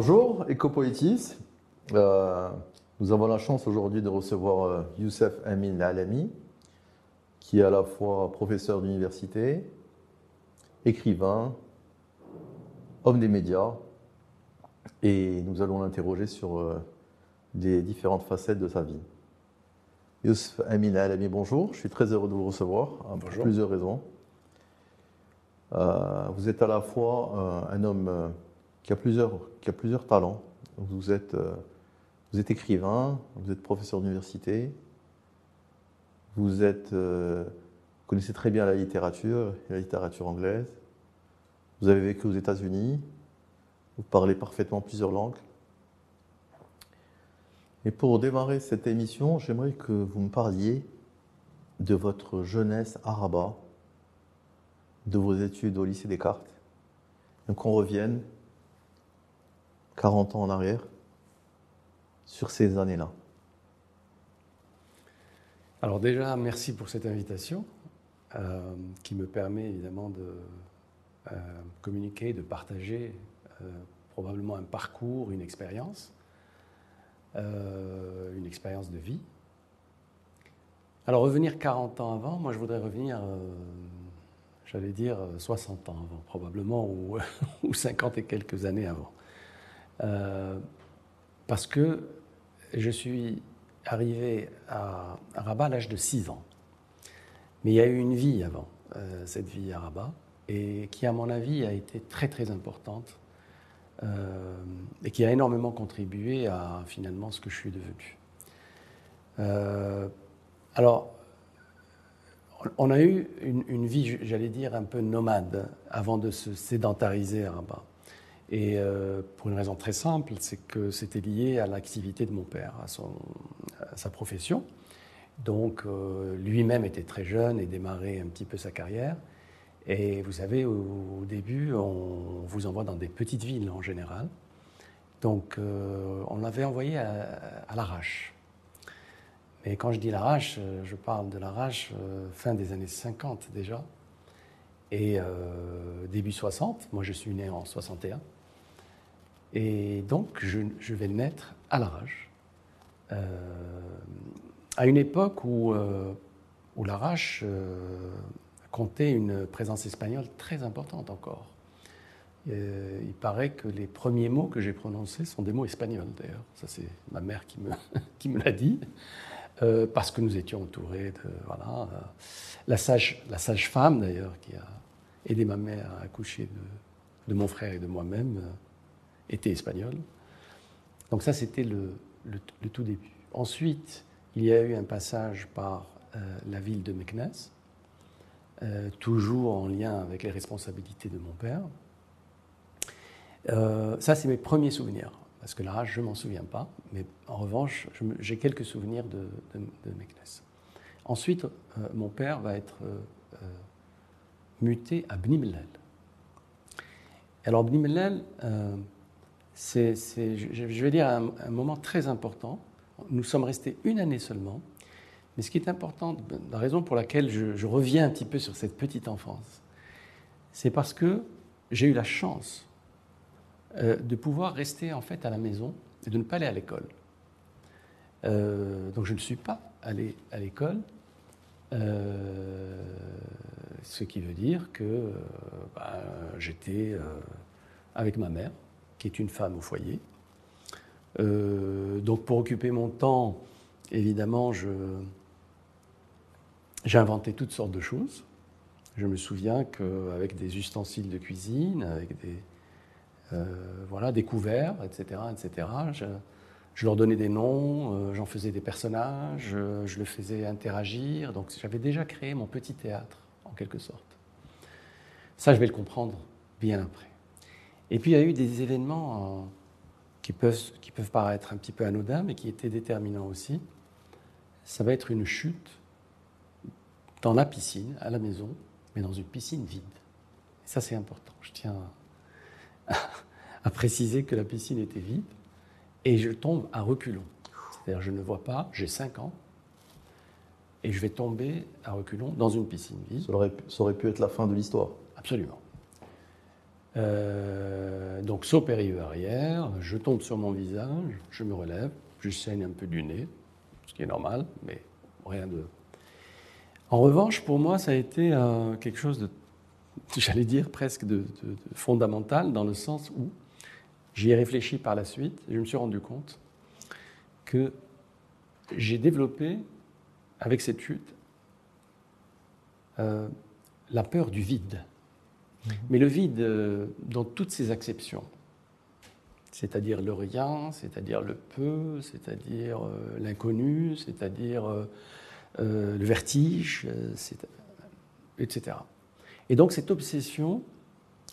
Bonjour, Ecopoétis. Euh, nous avons la chance aujourd'hui de recevoir euh, Youssef Amin Alami, qui est à la fois professeur d'université, écrivain, homme des médias, et nous allons l'interroger sur euh, les différentes facettes de sa vie. Youssef Amin Alami, bonjour, je suis très heureux de vous recevoir, pour plusieurs raisons. vous êtes à la fois un homme qui a plusieurs, a plusieurs talents. Vous êtes, euh, vous êtes écrivain, vous êtes professeur d'université, vous êtes, euh, connaissez très bien la littérature, la littérature anglaise. Vous avez vécu aux États-Unis, vous parlez parfaitement plusieurs langues. Et pour démarrer cette émission, j'aimerais que vous me parliez de votre jeunesse arabe, de vos études au lycée Descartes, et qu'on revienne 40 ans en arrière sur ces années-là Alors déjà, merci pour cette invitation euh, qui me permet évidemment de euh, communiquer, de partager euh, probablement un parcours, une expérience, une expérience de vie. Alors revenir 40 ans avant, moi je voudrais revenir, j'allais dire 60 ans avant probablement, ou, ou 50 et quelques années avant. Euh, parce que je suis arrivé à, Rabat à l'âge de 6 ans. Mais il y a eu une vie avant euh, cette vie à Rabat, et qui, à mon avis, a été très très importante, euh, et qui a énormément contribué à finalement ce que je suis devenu. alors, on a eu une, une vie, j'allais dire, un peu nomade avant de se sédentariser à Rabat. Et euh, pour une raison très simple, c'est que c'était lié à l'activité de mon père, à, sa profession. Donc euh, lui-même était très jeune et démarrait un petit peu sa carrière. Et vous savez, au, début, on vous envoie dans des petites villes en général. Donc euh, on l'avait envoyé à l'arrache. Mais quand je dis l'arrache, je parle de l'arrache fin des années 50 déjà. Et début 60, moi je suis né en 61. Et donc, je, vais le mettre à l'arrache. Euh, à une époque où, euh, où l'arrache euh, comptait une présence espagnole très importante encore. il paraît que les premiers mots que j'ai prononcés sont des mots espagnols, d'ailleurs. Ça, c'est ma mère qui me, qui me l'a dit. parce que nous étions entourés de voilà, la sage la sage d'ailleurs qui a aidé ma mère à accoucher de, de mon frère et de moi-même était espagnol. Donc ça, c'était le, tout début. Ensuite, il y a eu un passage par euh, la ville de Meknes, euh, toujours en lien avec les responsabilités de mon père. Euh, ça, c'est mes premiers souvenirs, parce que là, je ne m'en souviens pas, mais en revanche, j'ai quelques souvenirs de, de, Meknes. Ensuite, mon père va être muté à Bnimlel. Alors, Bnimlel, c'est, je vais dire, un, moment très important. Nous sommes restés une année seulement. Mais ce qui est important, la raison pour laquelle je, reviens un petit peu sur cette petite enfance, c'est parce que j'ai eu la chance euh, de pouvoir rester en fait à la maison et de ne pas aller à l'école. Euh, donc je ne suis pas allé à l'école, euh, ce qui veut dire que bah, j'étais avec ma mère qui est une femme au foyer. Euh, donc pour occuper mon temps, évidemment, j'ai inventé toutes sortes de choses. Je me souviens qu'avec des ustensiles de cuisine, avec des, euh, voilà, des couverts, etc., etc., je, je leur donnais des noms, euh, j'en faisais des personnages, je le faisais interagir. Donc j'avais déjà créé mon petit théâtre, en quelque sorte. Ça, je vais le comprendre bien après. Et puis il y a eu des événements euh, qui, peuvent, qui peuvent paraître un petit peu anodins, mais qui étaient déterminants aussi. Ça va être une chute dans la piscine, à la maison, mais dans une piscine vide. Et ça, c'est important. Je tiens à, préciser que la piscine était vide et je tombe à reculons. C'est-à-dire, je ne vois pas, j'ai 5 ans, et je vais tomber à reculons dans une piscine vide. Ça aurait, ça aurait pu être la fin de l'histoire. Absolument. Euh, donc saut périlleux arrière, je tombe sur mon visage, je me relève, je saigne un peu du nez, ce qui est normal, mais rien de... En revanche, pour moi, ça a été quelque chose de, j'allais dire, presque de, fondamental, dans le sens où j'y ai réfléchi par la suite, et je me suis rendu compte que j'ai développé, avec cette chute, euh, la peur du vide. Mhm. Mais le vide euh, dans toutes ses acceptions, c'est-à-dire le rien, c'est-à-dire le peu, c'est-à-dire euh, l'inconnu, c'est-à-dire le vertige, etc. Et donc cette obsession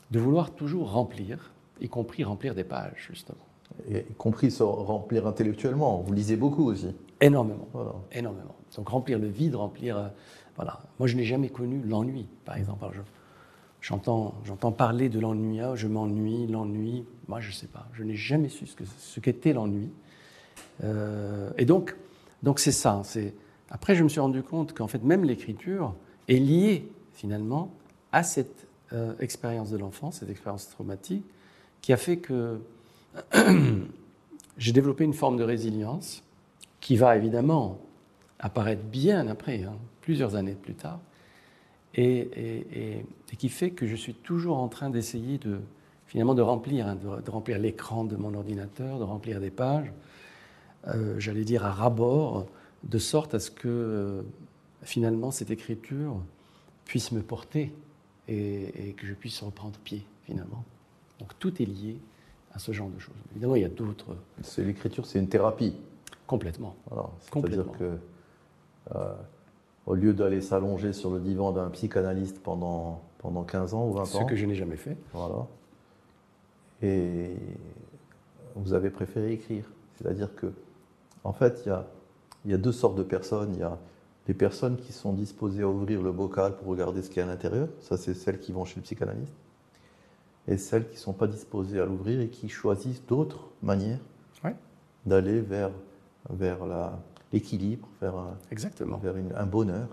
de vouloir toujours remplir, y compris remplir des pages, justement. Y compris se remplir intellectuellement. Vous lisez beaucoup aussi. Énormément. Énormément. Donc remplir le vide, remplir voilà. Moi, je n'ai jamais connu l'ennui, par exemple. J'entends, j'entends parler de l'ennui, ah, je m'ennuie, l'ennui. Moi, je ne sais pas. Je n'ai jamais su ce, que, ce qu'était l'ennui. Euh, et donc, donc c'est ça. C'est... Après, je me suis rendu compte qu'en fait, même l'écriture est liée finalement à cette euh, expérience de l'enfance, cette expérience traumatique, qui a fait que j'ai développé une forme de résilience qui va évidemment apparaître bien après. Hein plusieurs années plus tard, et, qui fait que je suis toujours en train d'essayer de finalement de remplir, hein, de, remplir l'écran de mon ordinateur, de remplir des pages, euh, j'allais dire à rabord, de sorte à ce que euh, finalement cette écriture puisse me porter et, que je puisse reprendre pied finalement. Donc tout est lié à ce genre de choses. Évidemment, il y a d'autres. C'est l'écriture, c'est une thérapie. Complètement. C'est-à-dire que euh, au lieu d'aller s'allonger sur le divan d'un psychanalyste pendant, pendant 15 ans ou 20 ans. Ce que je n'ai jamais fait. Voilà. Et vous avez préféré écrire. C'est-à-dire que, en fait, il y a, y a, deux sortes de personnes. Il y a les personnes qui sont disposées à ouvrir le bocal pour regarder ce qu'il y a à l'intérieur. Ça, c'est celles qui vont chez le psychanalyste. Et celles qui ne sont pas disposées à l'ouvrir et qui choisissent d'autres manières d'aller vers, vers la, l'équilibre, vers, un, Exactement. vers un bonheur.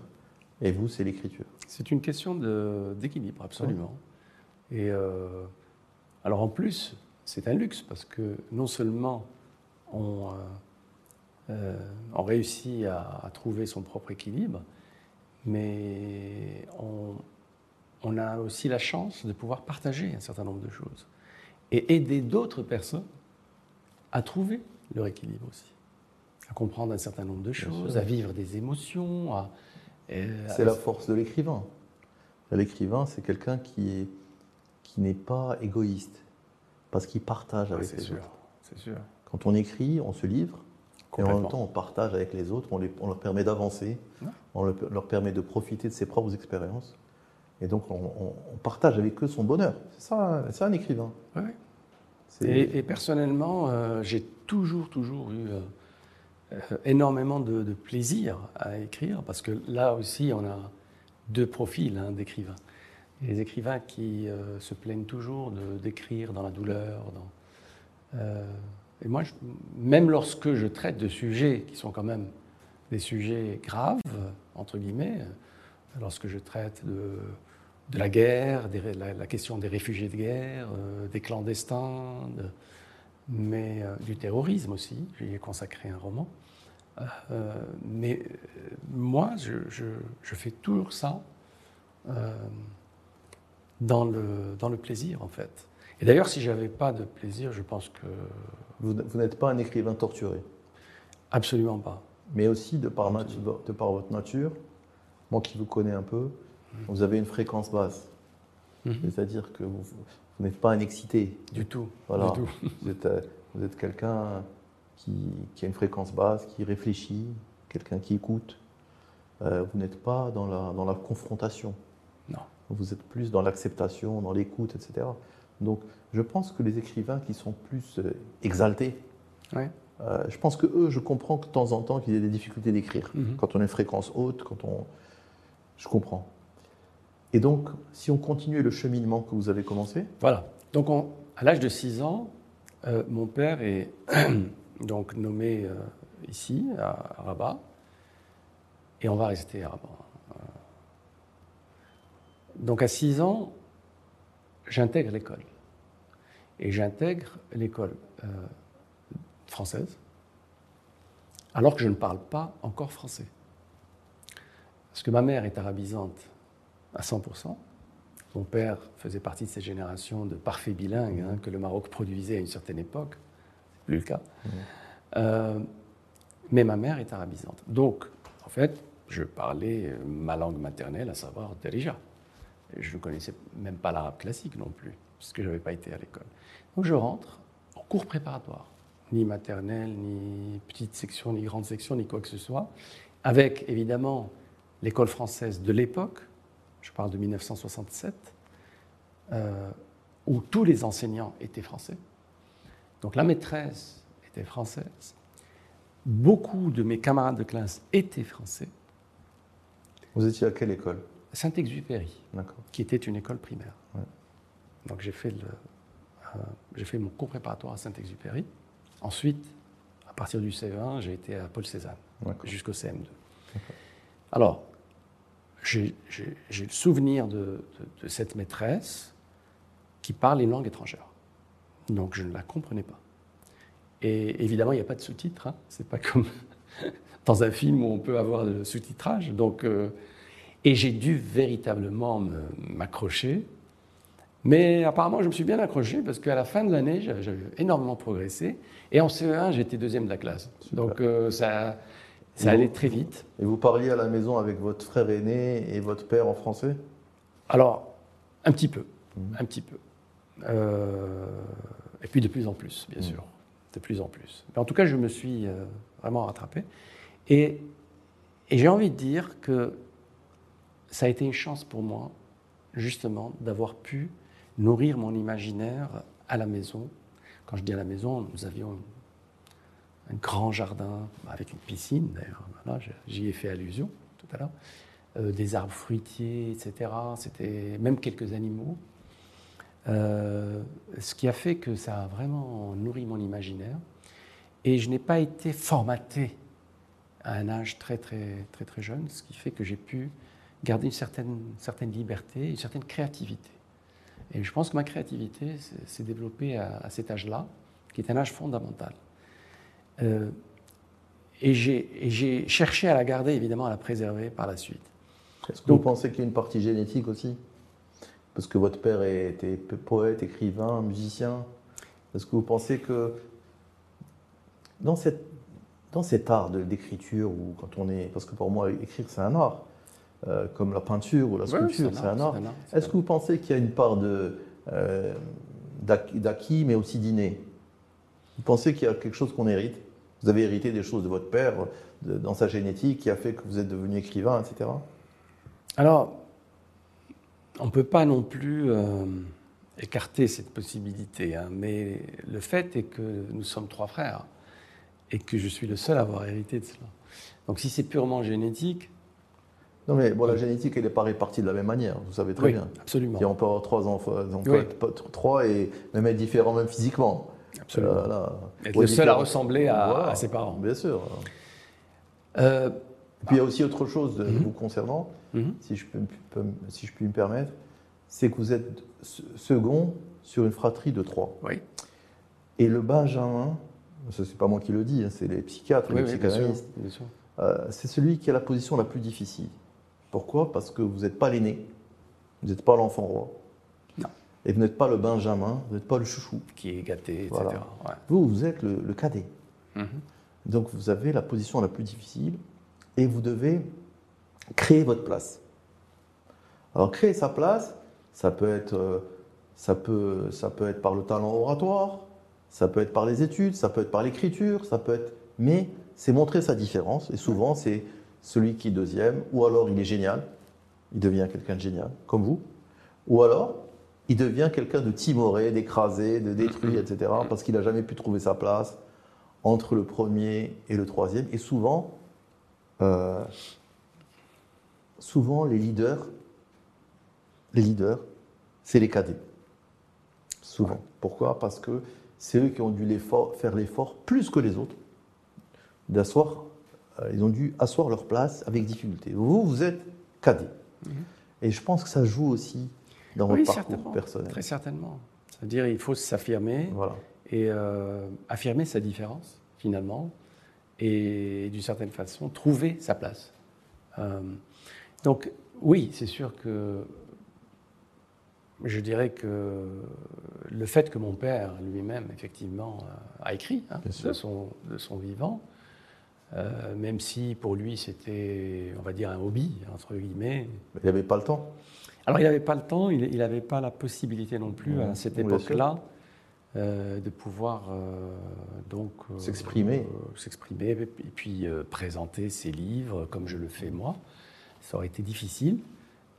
Et vous, c'est l'écriture. C'est une question d'équilibre, absolument. Et euh, alors en plus, c'est un luxe parce que non seulement on, euh, euh, on réussit à, trouver son propre équilibre, mais on, on, a aussi la chance de pouvoir partager un certain nombre de choses et aider d'autres personnes à trouver leur équilibre aussi à comprendre un certain nombre de choses, à vivre des émotions. c'est la force de l'écrivain. L'écrivain, c'est quelqu'un qui est qui n'est pas égoïste, parce qu'il partage avec les autres. C'est sûr. Quand on écrit, on se livre, et en même temps, on partage avec les autres, on, leur permet d'avancer, on leur permet de profiter de ses propres expériences. Et donc, on, partage avec eux son bonheur. C'est ça, c'est un écrivain. Et, personnellement, euh, j'ai toujours, toujours eu euh, euh, énormément de, plaisir à écrire, parce que là aussi, on a deux profils hein, d'écrivains. Les écrivains qui euh, se plaignent toujours d'écrire dans la douleur. Euh, et moi, même lorsque je traite de sujets qui sont quand même des sujets graves, entre guillemets, lorsque je traite de, de la guerre, la, question des réfugiés de guerre, des clandestins, mais du terrorisme aussi, j'y ai consacré un roman. Euh, mais euh, moi, je, fais toujours ça euh, dans, le, dans le plaisir, en fait. Et d'ailleurs, si j'avais pas de plaisir, je pense que... Vous, n'êtes pas un écrivain torturé Absolument pas. Mais aussi, de par, de par votre nature, moi qui vous connais un peu, mhm. vous avez une fréquence basse. Mhm. C'est-à-dire que vous, n'êtes pas un excité. Du tout. Voilà. Du tout. Vous êtes, vous êtes quelqu'un qui, a une fréquence basse, qui réfléchit, quelqu'un qui écoute. Euh, vous n'êtes pas dans la, dans la confrontation. Non. Vous êtes plus dans l'acceptation, dans l'écoute, etc. Donc, je pense que les écrivains qui sont plus euh, exaltés, ouais. euh, je pense que eux, je comprends que de temps en temps qu'ils aient des difficultés d'écrire. Mhm. Quand on a une fréquence haute, quand on. Je comprends. Et donc, si on continue le cheminement que vous avez commencé? Voilà. Donc, à l'âge de 6 ans, mon père est donc nommé euh, ici, à, Rabat, et on va rester à Rabat. Euh, donc à 6 ans, j'intègre l'école. et j'intègre l'école euh, française, alors que je ne parle pas encore français. Parce que ma mère est arabisante à 100%. Mon père faisait partie de cette génération de parfaits bilingues hein, que le Maroc produisait à une certaine époque. Plus le cas. Euh, mais ma mère est arabisante. Donc, en fait, je parlais euh, ma langue maternelle, à savoir Derija. Je ne connaissais même pas l'arabe classique non plus, parce que je n'avais pas été à l'école. Donc je rentre en cours préparatoire, ni maternelle, ni petite section, ni grande section, ni quoi que ce soit, avec évidemment l'école française de l'époque, je parle de 1967, euh, où tous les enseignants étaient français. Donc la maîtresse était française. Beaucoup de mes camarades de classe étaient français. Vous étiez à quelle école? Saint-Exupéry, qui était une école primaire. Donc j'ai fait, euh, j'ai fait mon cours préparatoire à Saint-Exupéry. Ensuite, à partir du CE1, j'ai été à Paul Cézanne jusqu'au CM2. Alors, j'ai le souvenir de, cette maîtresse qui parle une langue étrangère. Donc je ne la comprenais pas. Et évidemment, il n'y a pas de sous-titres. Hein. C'est pas comme dans un film où on peut avoir le sous-titrage. Donc, euh, et j'ai dû véritablement m'accrocher. Mais apparemment, je me suis bien accroché parce qu'à la fin de l'année, j'avais énormément progressé. Et en CE1, j'étais deuxième de la classe. Donc euh, ça, ça allait très vite. Et vous parliez à la maison avec votre frère aîné et votre père en français? Alors, un petit peu. Mmh. Un petit peu. Euh, et puis de plus en plus, bien mmh. sûr. De plus en plus. Mais en tout cas, je me suis vraiment rattrapé. Et, j'ai envie de dire que ça a été une chance pour moi, justement, d'avoir pu nourrir mon imaginaire à la maison. Quand je dis à la maison, nous avions un grand jardin avec une piscine, d'ailleurs, j'y ai fait allusion tout à l'heure, euh, des arbres fruitiers, etc. C'était même quelques animaux. Euh, ce qui a fait que ça a vraiment nourri mon imaginaire. Et je n'ai pas été formaté à un âge très très très très jeune, ce qui fait que j'ai pu garder une certaine, certaine liberté, une certaine créativité. Et je pense que ma créativité s'est développée à, cet âge-là, qui est un âge fondamental. Euh, et j'ai cherché à la garder, évidemment, à la préserver par la suite. Est-ce que vous pensez qu'il y a une partie génétique aussi? Parce que votre père était poète, écrivain, musicien. Est-ce que vous pensez que dans cette dans cet art d'écriture, ou quand on est, parce que pour moi, écrire, c'est un art, euh, comme la peinture ou la sculpture, c'est un, art. Est-ce que vous pensez qu'il y a une part euh, d'acquis, mais aussi d'inné? Vous pensez qu'il y a quelque chose qu'on hérite? Vous avez hérité des choses de votre père, dans sa génétique, qui a fait que vous êtes devenu écrivain, etc. Alors, on ne peut pas non plus euh, écarter cette possibilité, hein, mais le fait est que nous sommes trois frères et que je suis le seul à avoir hérité de cela. Donc si c'est purement génétique. Non, mais bon, la génétique, elle n'est pas répartie de la même manière, vous savez très oui, bien. Absolument. on peut avoir trois enfants, on peut être trois et même être différents, même physiquement. Absolument. Euh, être le seul à ressembler à, ses parents. Bien sûr. Euh, puis il y a aussi autre chose de, mhm. vous concernant, mhm. si, je peux, si je puis me permettre, c'est que vous êtes second sur une fratrie de trois. Oui. Et le Benjamin, ce n'est pas moi qui le dis, hein, c'est les psychiatres, les psychanalystes, euh, c'est celui qui a la position la plus difficile. Pourquoi? Parce que vous n'êtes pas l'aîné, vous n'êtes pas l'enfant roi. Non. Et vous n'êtes pas le Benjamin, vous n'êtes pas le chouchou. Qui est gâté, etc. Vous, vous êtes le, cadet. Mhm. Donc vous avez la position la plus difficile et vous devez créer votre place. Alors créer sa place, ça peut être, euh, ça peut, ça peut être par le talent oratoire, ça peut être par les études, ça peut être par l'écriture, ça peut être. Mais c'est montrer sa différence. Et souvent, c'est celui qui est deuxième, ou alors il est génial, il devient quelqu'un de génial, comme vous, ou alors il devient quelqu'un de timoré, d'écrasé, de détruit, etc., parce qu'il n'a jamais pu trouver sa place entre le premier et le troisième. Et souvent, euh, souvent les leaders, les leaders, c'est les cadets. Souvent. Pourquoi? Parce que c'est eux qui ont dû faire l'effort plus que les autres d'asseoir. Euh, ils ont dû asseoir leur place avec difficulté. Vous, vous êtes cadet. Mhm. Et je pense que ça joue aussi dans votre parcours personnel. Très certainement. C'est-à-dire il faut s'affirmer Voilà. et euh, affirmer sa différence, finalement, et d'une certaine façon, trouver sa place. Euh, donc, oui, c'est sûr que je dirais que le fait que mon père lui-même, effectivement, euh, a écrit hein, de, son, de son vivant, euh, même si pour lui c'était, on va dire, un hobby, entre guillemets. Il n'y avait pas le temps. Alors il n'avait pas le temps, il n'avait pas la possibilité non plus à cette époque-là euh, de pouvoir euh, donc S'exprimer. s'exprimer et puis présenter ses livres comme je le fais moi. Ça aurait été difficile.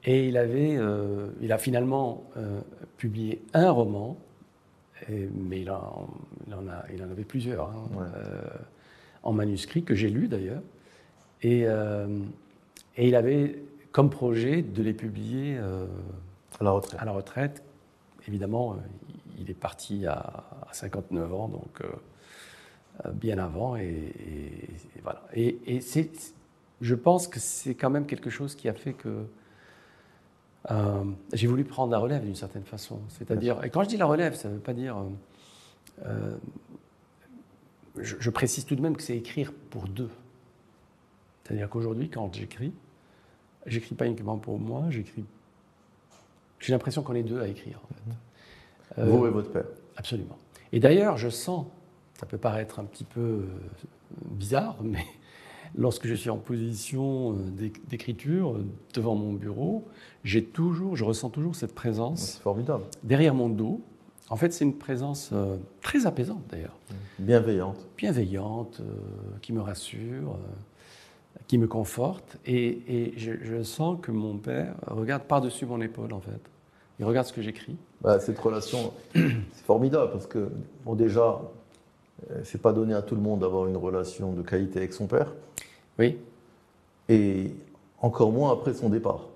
Et il avait, euh, il a finalement euh, publié un roman, et- mais il en, il en a, il en avait plusieurs hein, Ouais. euh, en manuscrit que j'ai lu d'ailleurs. Et, et il avait comme projet de les publier À la retraite. à la retraite. Évidemment, il est parti à, à 59 ans, donc bien avant. Et, voilà. Et c'est, je pense que c'est quand même quelque chose qui a fait que euh, j'ai voulu prendre la relève d'une certaine façon. C'est-à-dire, et quand je dis la relève, ça ne veut pas dire. euh, euh, je, je précise tout de même que c'est écrire pour deux. C'est-à-dire qu'aujourd'hui, quand j'écris, j'écris pas uniquement pour moi, j'écris. J'ai l'impression qu'on est deux à écrire. En fait. Euh, Vous et votre père. Absolument. Et d'ailleurs, je sens, ça peut paraître un petit peu bizarre, mais lorsque je suis en position euh, d'éc- d'écriture euh, devant mon bureau, j'ai toujours, je ressens toujours cette présence formidable. derrière mon dos. En fait, c'est une présence euh, très apaisante d'ailleurs, Bienveillante. bienveillante, euh, qui me rassure, euh, qui me conforte. Et, et je, je sens que mon père regarde par-dessus mon épaule en fait. Il regarde ce que j'écris. Bah, cette relation, c'est formidable parce que, bon, déjà, c'est pas donné à tout le monde d'avoir une relation de qualité avec son père, Oui, et encore moins après son départ.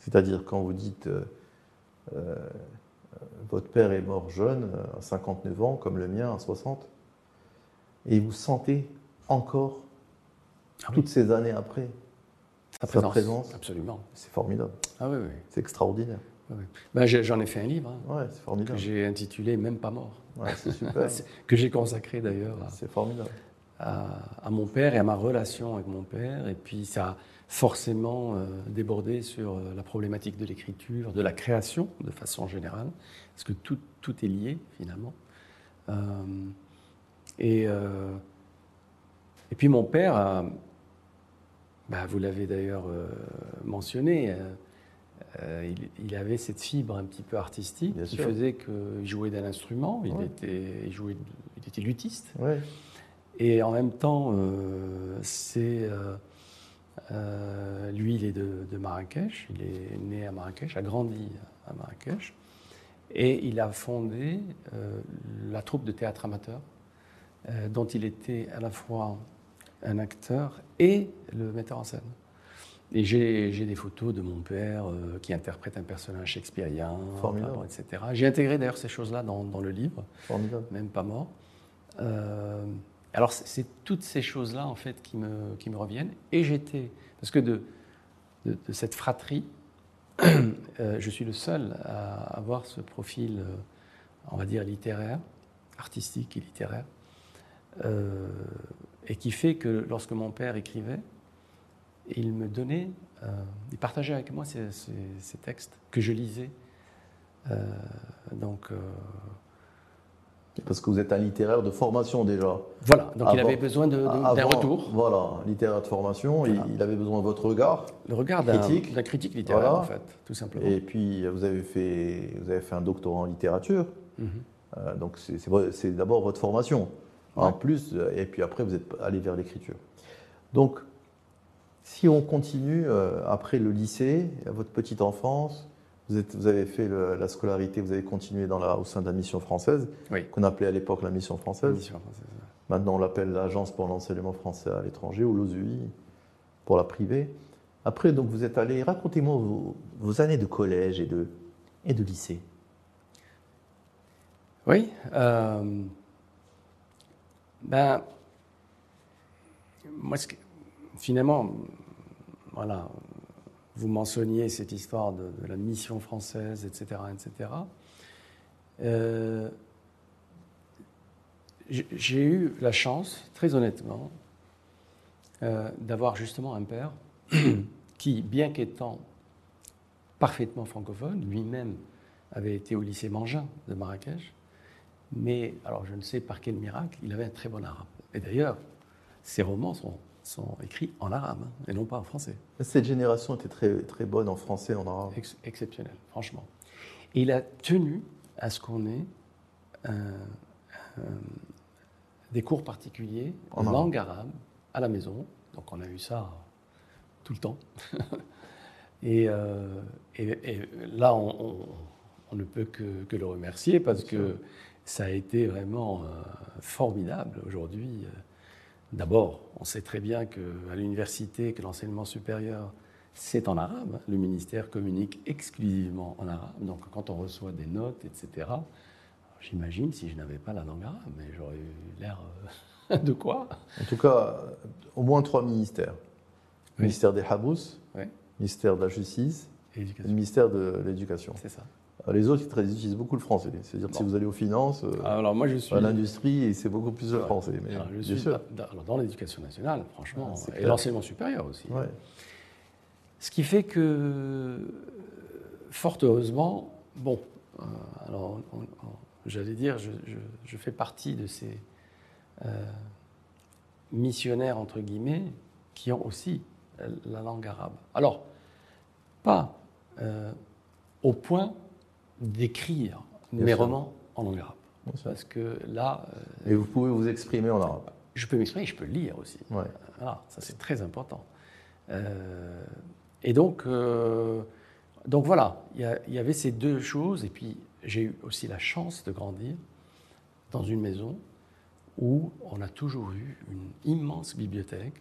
C'est-à-dire quand vous dites euh, euh, votre père est mort jeune, euh, à 59 ans, comme le mien à 60, et vous sentez encore, Ah oui. toutes ces années après, sa Sa présence. présence. Absolument. c'est formidable, Ah oui, oui. c'est extraordinaire. Ben, J'en ai fait un livre hein, Ouais, que j'ai intitulé Même pas mort, Ouais, c'est super. que j'ai consacré d'ailleurs à- mon père et à ma relation avec mon père. Et puis ça a forcément euh, débordé sur euh, la problématique de l'écriture, de la création de façon générale, parce que tout, tout est lié finalement. Euh, et, euh, et puis mon père, a- bah, vous l'avez d'ailleurs mentionné, euh, il, il avait cette fibre un petit peu artistique Bien qui sûr. faisait qu'il jouait d'un instrument, il, Ouais. était, il, jouait, il était luthiste. Ouais. Et en même temps, euh, c'est euh, lui, il est de, de Marrakech, il est né à Marrakech, a grandi à Marrakech, et il a fondé la troupe de théâtre amateur, dont il était à la fois un acteur et le metteur en scène. Et j'ai des photos de mon père euh, qui interprète un personnage shakespearien, Formidable. etc. J'ai intégré d'ailleurs ces choses-là dans, dans le livre Formidable. même pas mort. Euh, alors c'est- toutes ces choses-là en fait qui me, qui me reviennent. Et j'étais, parce que de, de, de cette fratrie, euh, je suis le seul à avoir ce profil, on va dire, littéraire, artistique et littéraire, et qui fait que lorsque mon père écrivait, il me donnait, euh, il partageait avec moi ces, ces- ces textes que je lisais. Euh, donc euh, Parce que vous êtes un littéraire de formation déjà. voilà, donc il avait besoin de- d'un retour. Voilà, littéraire de formation, il- Voilà. il avait besoin de votre regard. Le regard d'un Critique. critique littéraire, Voilà. en fait, tout simplement. Et puis, vous avez fait, vous avez fait un doctorat en littérature. Mhm. Donc, c'est- d'abord votre formation. En plus, et puis après, vous êtes allé vers l'écriture. Donc, si on continue euh, après le lycée, à votre petite enfance, vous, êtes- vous avez fait le- la scolarité, vous avez continué dans la, au sein de la mission française, Oui. qu'on appelait à l'époque la mission française. Mission française. Maintenant, on l'appelle l'Agence pour l'enseignement français à l'étranger ou l'OSUI pour la privée. Après, donc, vous êtes allé, racontez-moi vos, vos années de collège et de, et de lycée. Oui. euh, ben, moi, ce que- finalement, voilà, vous mentionniez cette histoire de, la mission française, etc., etc. Euh, j'ai eu la chance, très honnêtement, euh, d'avoir justement un père qui, bien qu'étant parfaitement francophone, lui-même avait été au lycée Mangin de Marrakech, mais alors je ne sais par quel miracle, il avait un très bon arabe. Et d'ailleurs, ses romans sont, sont écrits en arabe et non pas en français. Cette génération était très, très bonne en français et en arabe. exceptionnel, franchement. Et il a tenu à ce qu'on ait des cours particuliers en langue arabe à la maison. Donc on a eu ça tout le temps. Euh, et, là, on, ne peut que, le remercier parce que ça a été vraiment euh, formidable aujourd'hui. D'abord, on sait très bien qu'à l'université, que l'enseignement supérieur, c'est en arabe. Le ministère communique exclusivement en arabe. Donc quand on reçoit des notes, etc., j'imagine si je n'avais pas la langue arabe, mais j'aurais eu l'air euh, de quoi? En tout cas, au moins trois ministères ministère des Habous, ministère de la Justice et le ministère de l'Éducation. C'est ça. Les autres, ils utilisent beaucoup le français. C'est-à-dire que si vous allez aux finances, euh, alors moi je suis... à l'industrie, c'est beaucoup plus le français. Mais je suis sûr. Dans, l'éducation nationale, franchement, ah, et l'enseignement supérieur aussi. Ce qui fait que, fort heureusement, bon, euh, alors j'allais dire, je, fais partie de ces euh, missionnaires, entre guillemets, qui ont aussi la langue arabe. Alors, pas euh, au point d'écrire mes romans en langue arabe. Parce que là. Euh, Et vous pouvez vous exprimer en arabe Je peux m'exprimer, je peux lire aussi. Ouais. Voilà, ça c'est très important. et donc, donc voilà, il y, avait ces deux choses. Et puis j'ai eu aussi la chance de grandir dans une maison où on a toujours eu une immense bibliothèque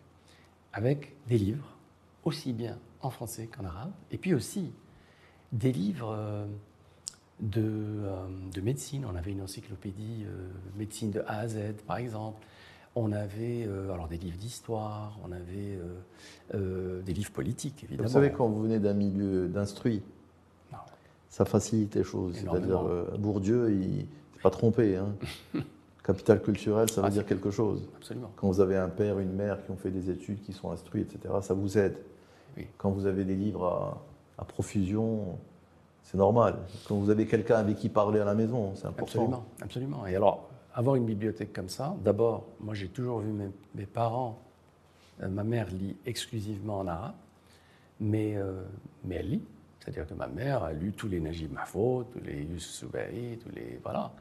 avec des livres, aussi bien en français qu'en arabe, et puis aussi des livres euh, de, euh, de médecine. On avait une encyclopédie euh, médecine de A à Z, par exemple. On avait alors des livres d'histoire, on avait des livres politiques, évidemment. Vous savez, quand vous venez d'un milieu d'instruit, ça facilite les choses. C'est-à-dire, Bourdieu, il ne pas trompé. Hein. Capital culturel, ça veut ah, dire quelque chose. Absolument. Quand vous avez un père, une mère qui ont fait des études, qui sont instruits, etc., ça vous aide. Quand vous avez des livres à, profusion, c'est normal. Quand vous avez quelqu'un avec qui parler à la maison, c'est important. Absolument, absolument. Et alors, avoir une bibliothèque comme ça, d'abord, moi j'ai toujours vu mes, parents, euh, ma mère lit exclusivement en arabe, mais, euh, mais elle lit. C'est-à-dire que ma mère a lu tous les Najib Mahfoud, tous les Youssef Soubaï, tous les. Voilà.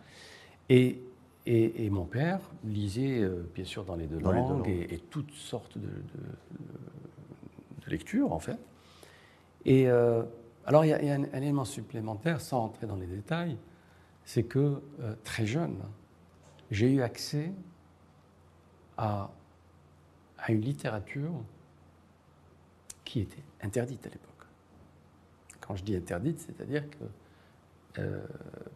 Et et, mon père lisait, euh, bien sûr, dans les deux, langues, Et, toutes sortes de, lectures, en fait. Et alors, il y, a, un, élément supplémentaire, sans entrer dans les détails, c'est que euh, très jeune, j'ai eu accès à, à une littérature qui était interdite à l'époque. Quand je dis interdite, c'est-à-dire que euh,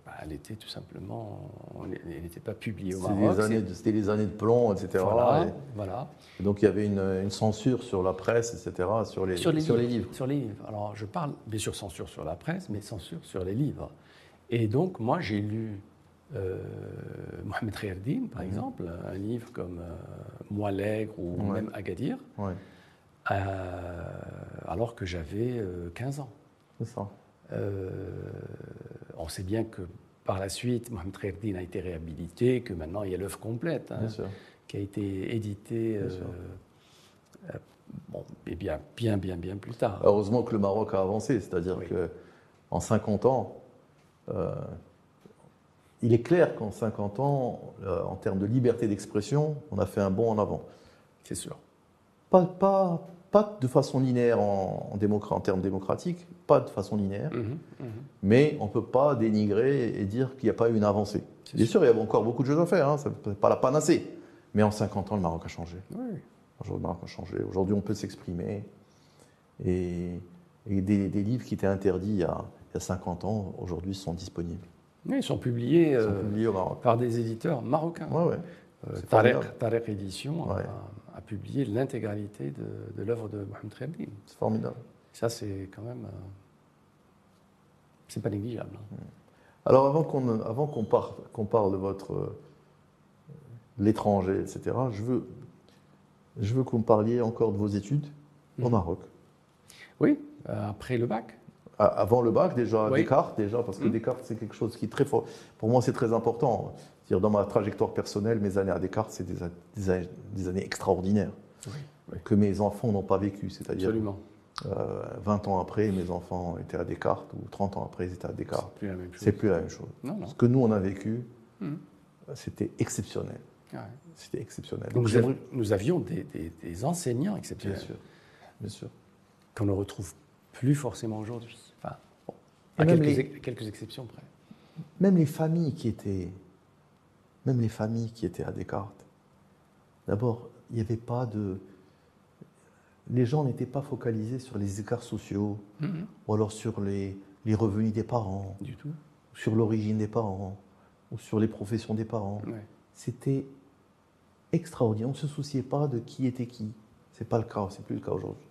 bah, elle était tout simplement, elle n'était pas publiée au Maroc. C'était les années de plomb, etc. Voilà. donc il y avait une, censure sur la presse, etc. Sur les, sur les, livres, Sur les livres. Alors je parle bien sûr censure sur la presse, mais censure sur les livres. Et donc moi j'ai lu euh, Mohamed Riardin, par mhm. exemple, un livre comme euh, Moi l'Aigre ou même Agadir, euh, alors que j'avais 15 ans. C'est ça. Euh, on sait bien que par la suite, Mohamed Khairdin a été réhabilité, que maintenant il y a l'œuvre complète hein, qui a été éditée. Euh, euh, bon, et bien, bien, bien, bien plus tard. Heureusement que le Maroc a avancé, c'est-à-dire que en 50 ans, il est clair qu'en 50 ans, en termes de liberté d'expression, on a fait un bond en avant. C'est sûr. Pas, pas, pas de façon linéaire en, en, termes démocratiques, pas de façon linéaire, mhm, mhm. mais on ne peut pas dénigrer et dire qu'il n'y a pas eu une avancée. Bien sûr, il y a encore beaucoup de choses à faire, hein, ça n'est pas la panacée. Mais en 50 ans, le Maroc a changé. Aujourd'hui, le Maroc a changé. Aujourd'hui, on peut s'exprimer. Et, des, livres qui étaient interdits il y a, 50 ans, aujourd'hui, sont disponibles. Oui, ils sont publiés, euh, par des éditeurs marocains. Ouais, ouais. Euh, Tarek, Édition a, publié l'intégralité de, l'œuvre de Mohamed Khairdin. C'est formidable. Ça, c'est quand même. Euh, c'est pas négligeable. Hein. Alors avant qu'on avant qu'on parle, qu'on parle de votre euh, l'étranger, etc., je veux, je veux que vous me parliez encore de vos études au Mhm. Maroc. Oui, euh, après le bac. A- Avant le bac, déjà, Oui. Descartes, déjà, parce que Mhm. Descartes, c'est quelque chose qui est très fort. Pour moi, c'est très important. Dans ma trajectoire personnelle, mes années à Descartes, c'est des, des années- des années extraordinaires Oui, oui. que mes enfants n'ont pas vécu. C'est-à-dire, Absolument. Euh, 20 ans après, mes enfants étaient à Descartes, ou 30 ans après, ils étaient à Descartes. C'est plus la même chose. Plus la même chose. Non, non. Ce que nous, on a vécu, Mhm. c'était exceptionnel. Ouais. C'était exceptionnel. Donc, nous, avions, nous avions des, des- des enseignants Bien exceptionnels sûr. Bien sûr. qu'on ne retrouve plus forcément aujourd'hui. Enfin, bon, à même quelques, les- quelques exceptions près. Même les familles qui étaient, même les familles qui étaient à Descartes. D'abord, il n'y avait pas de, les gens n'étaient pas focalisés sur les écarts sociaux Mhm. ou alors sur les, les revenus des parents, Du tout. sur l'origine des parents ou sur les professions des parents. Ouais. C'était extraordinaire. On ne se souciait pas de qui était qui. C'est pas le cas, c'est plus le cas aujourd'hui.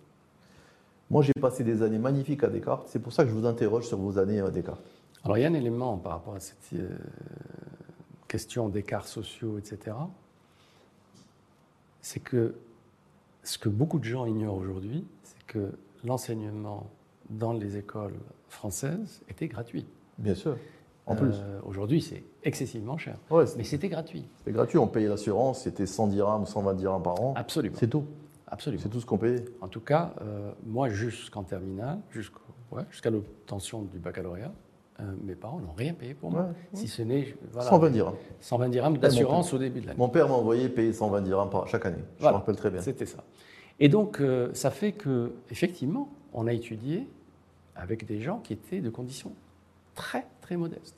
Moi, j'ai passé des années magnifiques à Descartes. C'est pour ça que je vous interroge sur vos années à Descartes. Alors, il y a un élément par rapport à cette euh, question d'écarts sociaux, etc. C'est que ce que beaucoup de gens ignorent aujourd'hui, c'est que l'enseignement dans les écoles françaises était gratuit. Bien sûr. En plus. Euh, aujourd'hui, c'est excessivement cher. Ouais, Mais c'était gratuit. C'était gratuit, on payait l'assurance, c'était 100 dirhams ou 120 dirhams par an. Absolument. C'est tout. Absolument. C'est tout ce qu'on payait. En tout cas, euh, moi, jusqu'en terminale, ouais, jusqu'à l'obtention du baccalauréat, euh, mes parents n'ont rien payé pour moi. Ouais, Si ce n'est voilà, 120 dirhams. 120 dirhams d'assurance au début de l'année. Mon père m'a envoyé payer 120 dirhams chaque année. Je Voilà. me rappelle très bien. C'était ça. Et donc, euh, ça fait que, effectivement, on a étudié avec des gens qui étaient de conditions très, très modestes.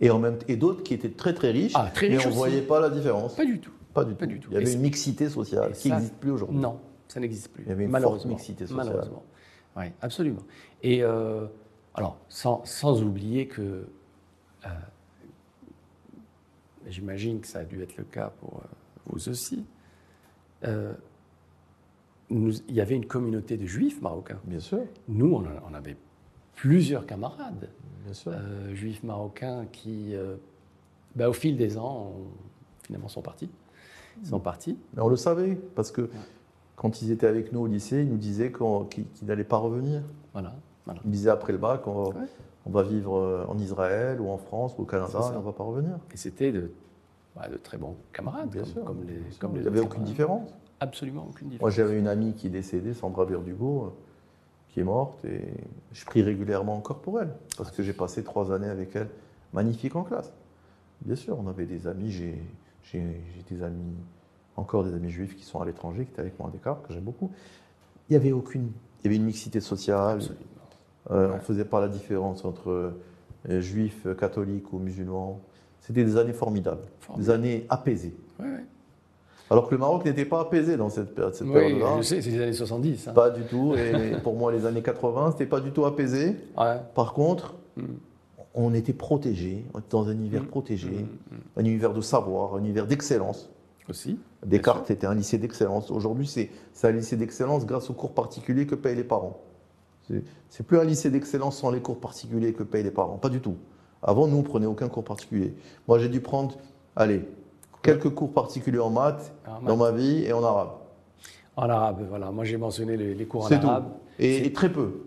Et, en même et d'autres qui étaient très très riches, Ah, très mais riches on ne voyait pas la différence. Pas du tout. Pas du Pas tout. du tout. Il y avait Et une mixité sociale qui n'existe plus aujourd'hui. Non, ça n'existe plus. Il y avait une malheureusement. forte mixité sociale. Malheureusement. Oui, absolument. Et euh, alors, sans, sans oublier que euh, j'imagine que ça a dû être le cas pour euh, vous aussi. euh, nous- il y avait une communauté de juifs marocains. Bien sûr, Nous, on, avait plusieurs camarades bien sûr. juifs marocains qui, bah, au fil des ans, finalement sont partis. Ils sont partis. Mais on le savait, parce que quand ils étaient avec nous au lycée, ils nous disaient qu'ils n'allaient pas revenir. Voilà. Voilà. Ils disaient après le bac, on va, Ouais. on va vivre euh, en Israël ou en France ou au Canada, et on ne va pas revenir. Et c'était de, bah, de très bons camarades, Bien comme, sûr, comme les, bien sûr. comme les Il n'y avait aucune camarades. différence. Absolument aucune Moi, différence. j'avais une amie qui est décédée, Sandra Berdugo, euh, qui est morte, et je prie régulièrement encore pour elle, parce que j'ai passé trois années avec elle, magnifique en classe. Bien sûr, on avait des amis, j'ai j'ai- j'ai des amis, encore des amis juifs qui sont à l'étranger, qui étaient avec moi à Descartes, que j'aime beaucoup. Il n'y avait aucune, il y avait une mixité sociale, Absolument. Euh, on ne faisait pas la différence entre euh, juifs, euh, catholiques ou musulmans. C'était des années formidables, des années apaisées. Ouais, ouais. Alors que le Maroc n'était pas apaisé dans cette, période- cette Oui, période-là. je sais, c'est les années 70. hein. Pas du tout. Et pour moi, les années 80, c'était pas du tout apaisé. Ouais. Par contre, Mm. on était protégés, on était dans un univers Mm. protégé, Mm, mm. un univers de savoir, un univers d'excellence. Aussi. Descartes était un lycée d'excellence. Aujourd'hui, c'est c'est un lycée d'excellence grâce aux cours particuliers que payent les parents. C'est- plus un lycée d'excellence sans les cours particuliers que payent les parents. Pas du tout. Avant, nous, on prenait aucun cours particulier. Moi, j'ai dû prendre, allez, quelques cours particuliers en maths En dans ma vie et en arabe. En arabe, voilà. Moi, j'ai mentionné les, les cours en tout. arabe. Et, et très peu.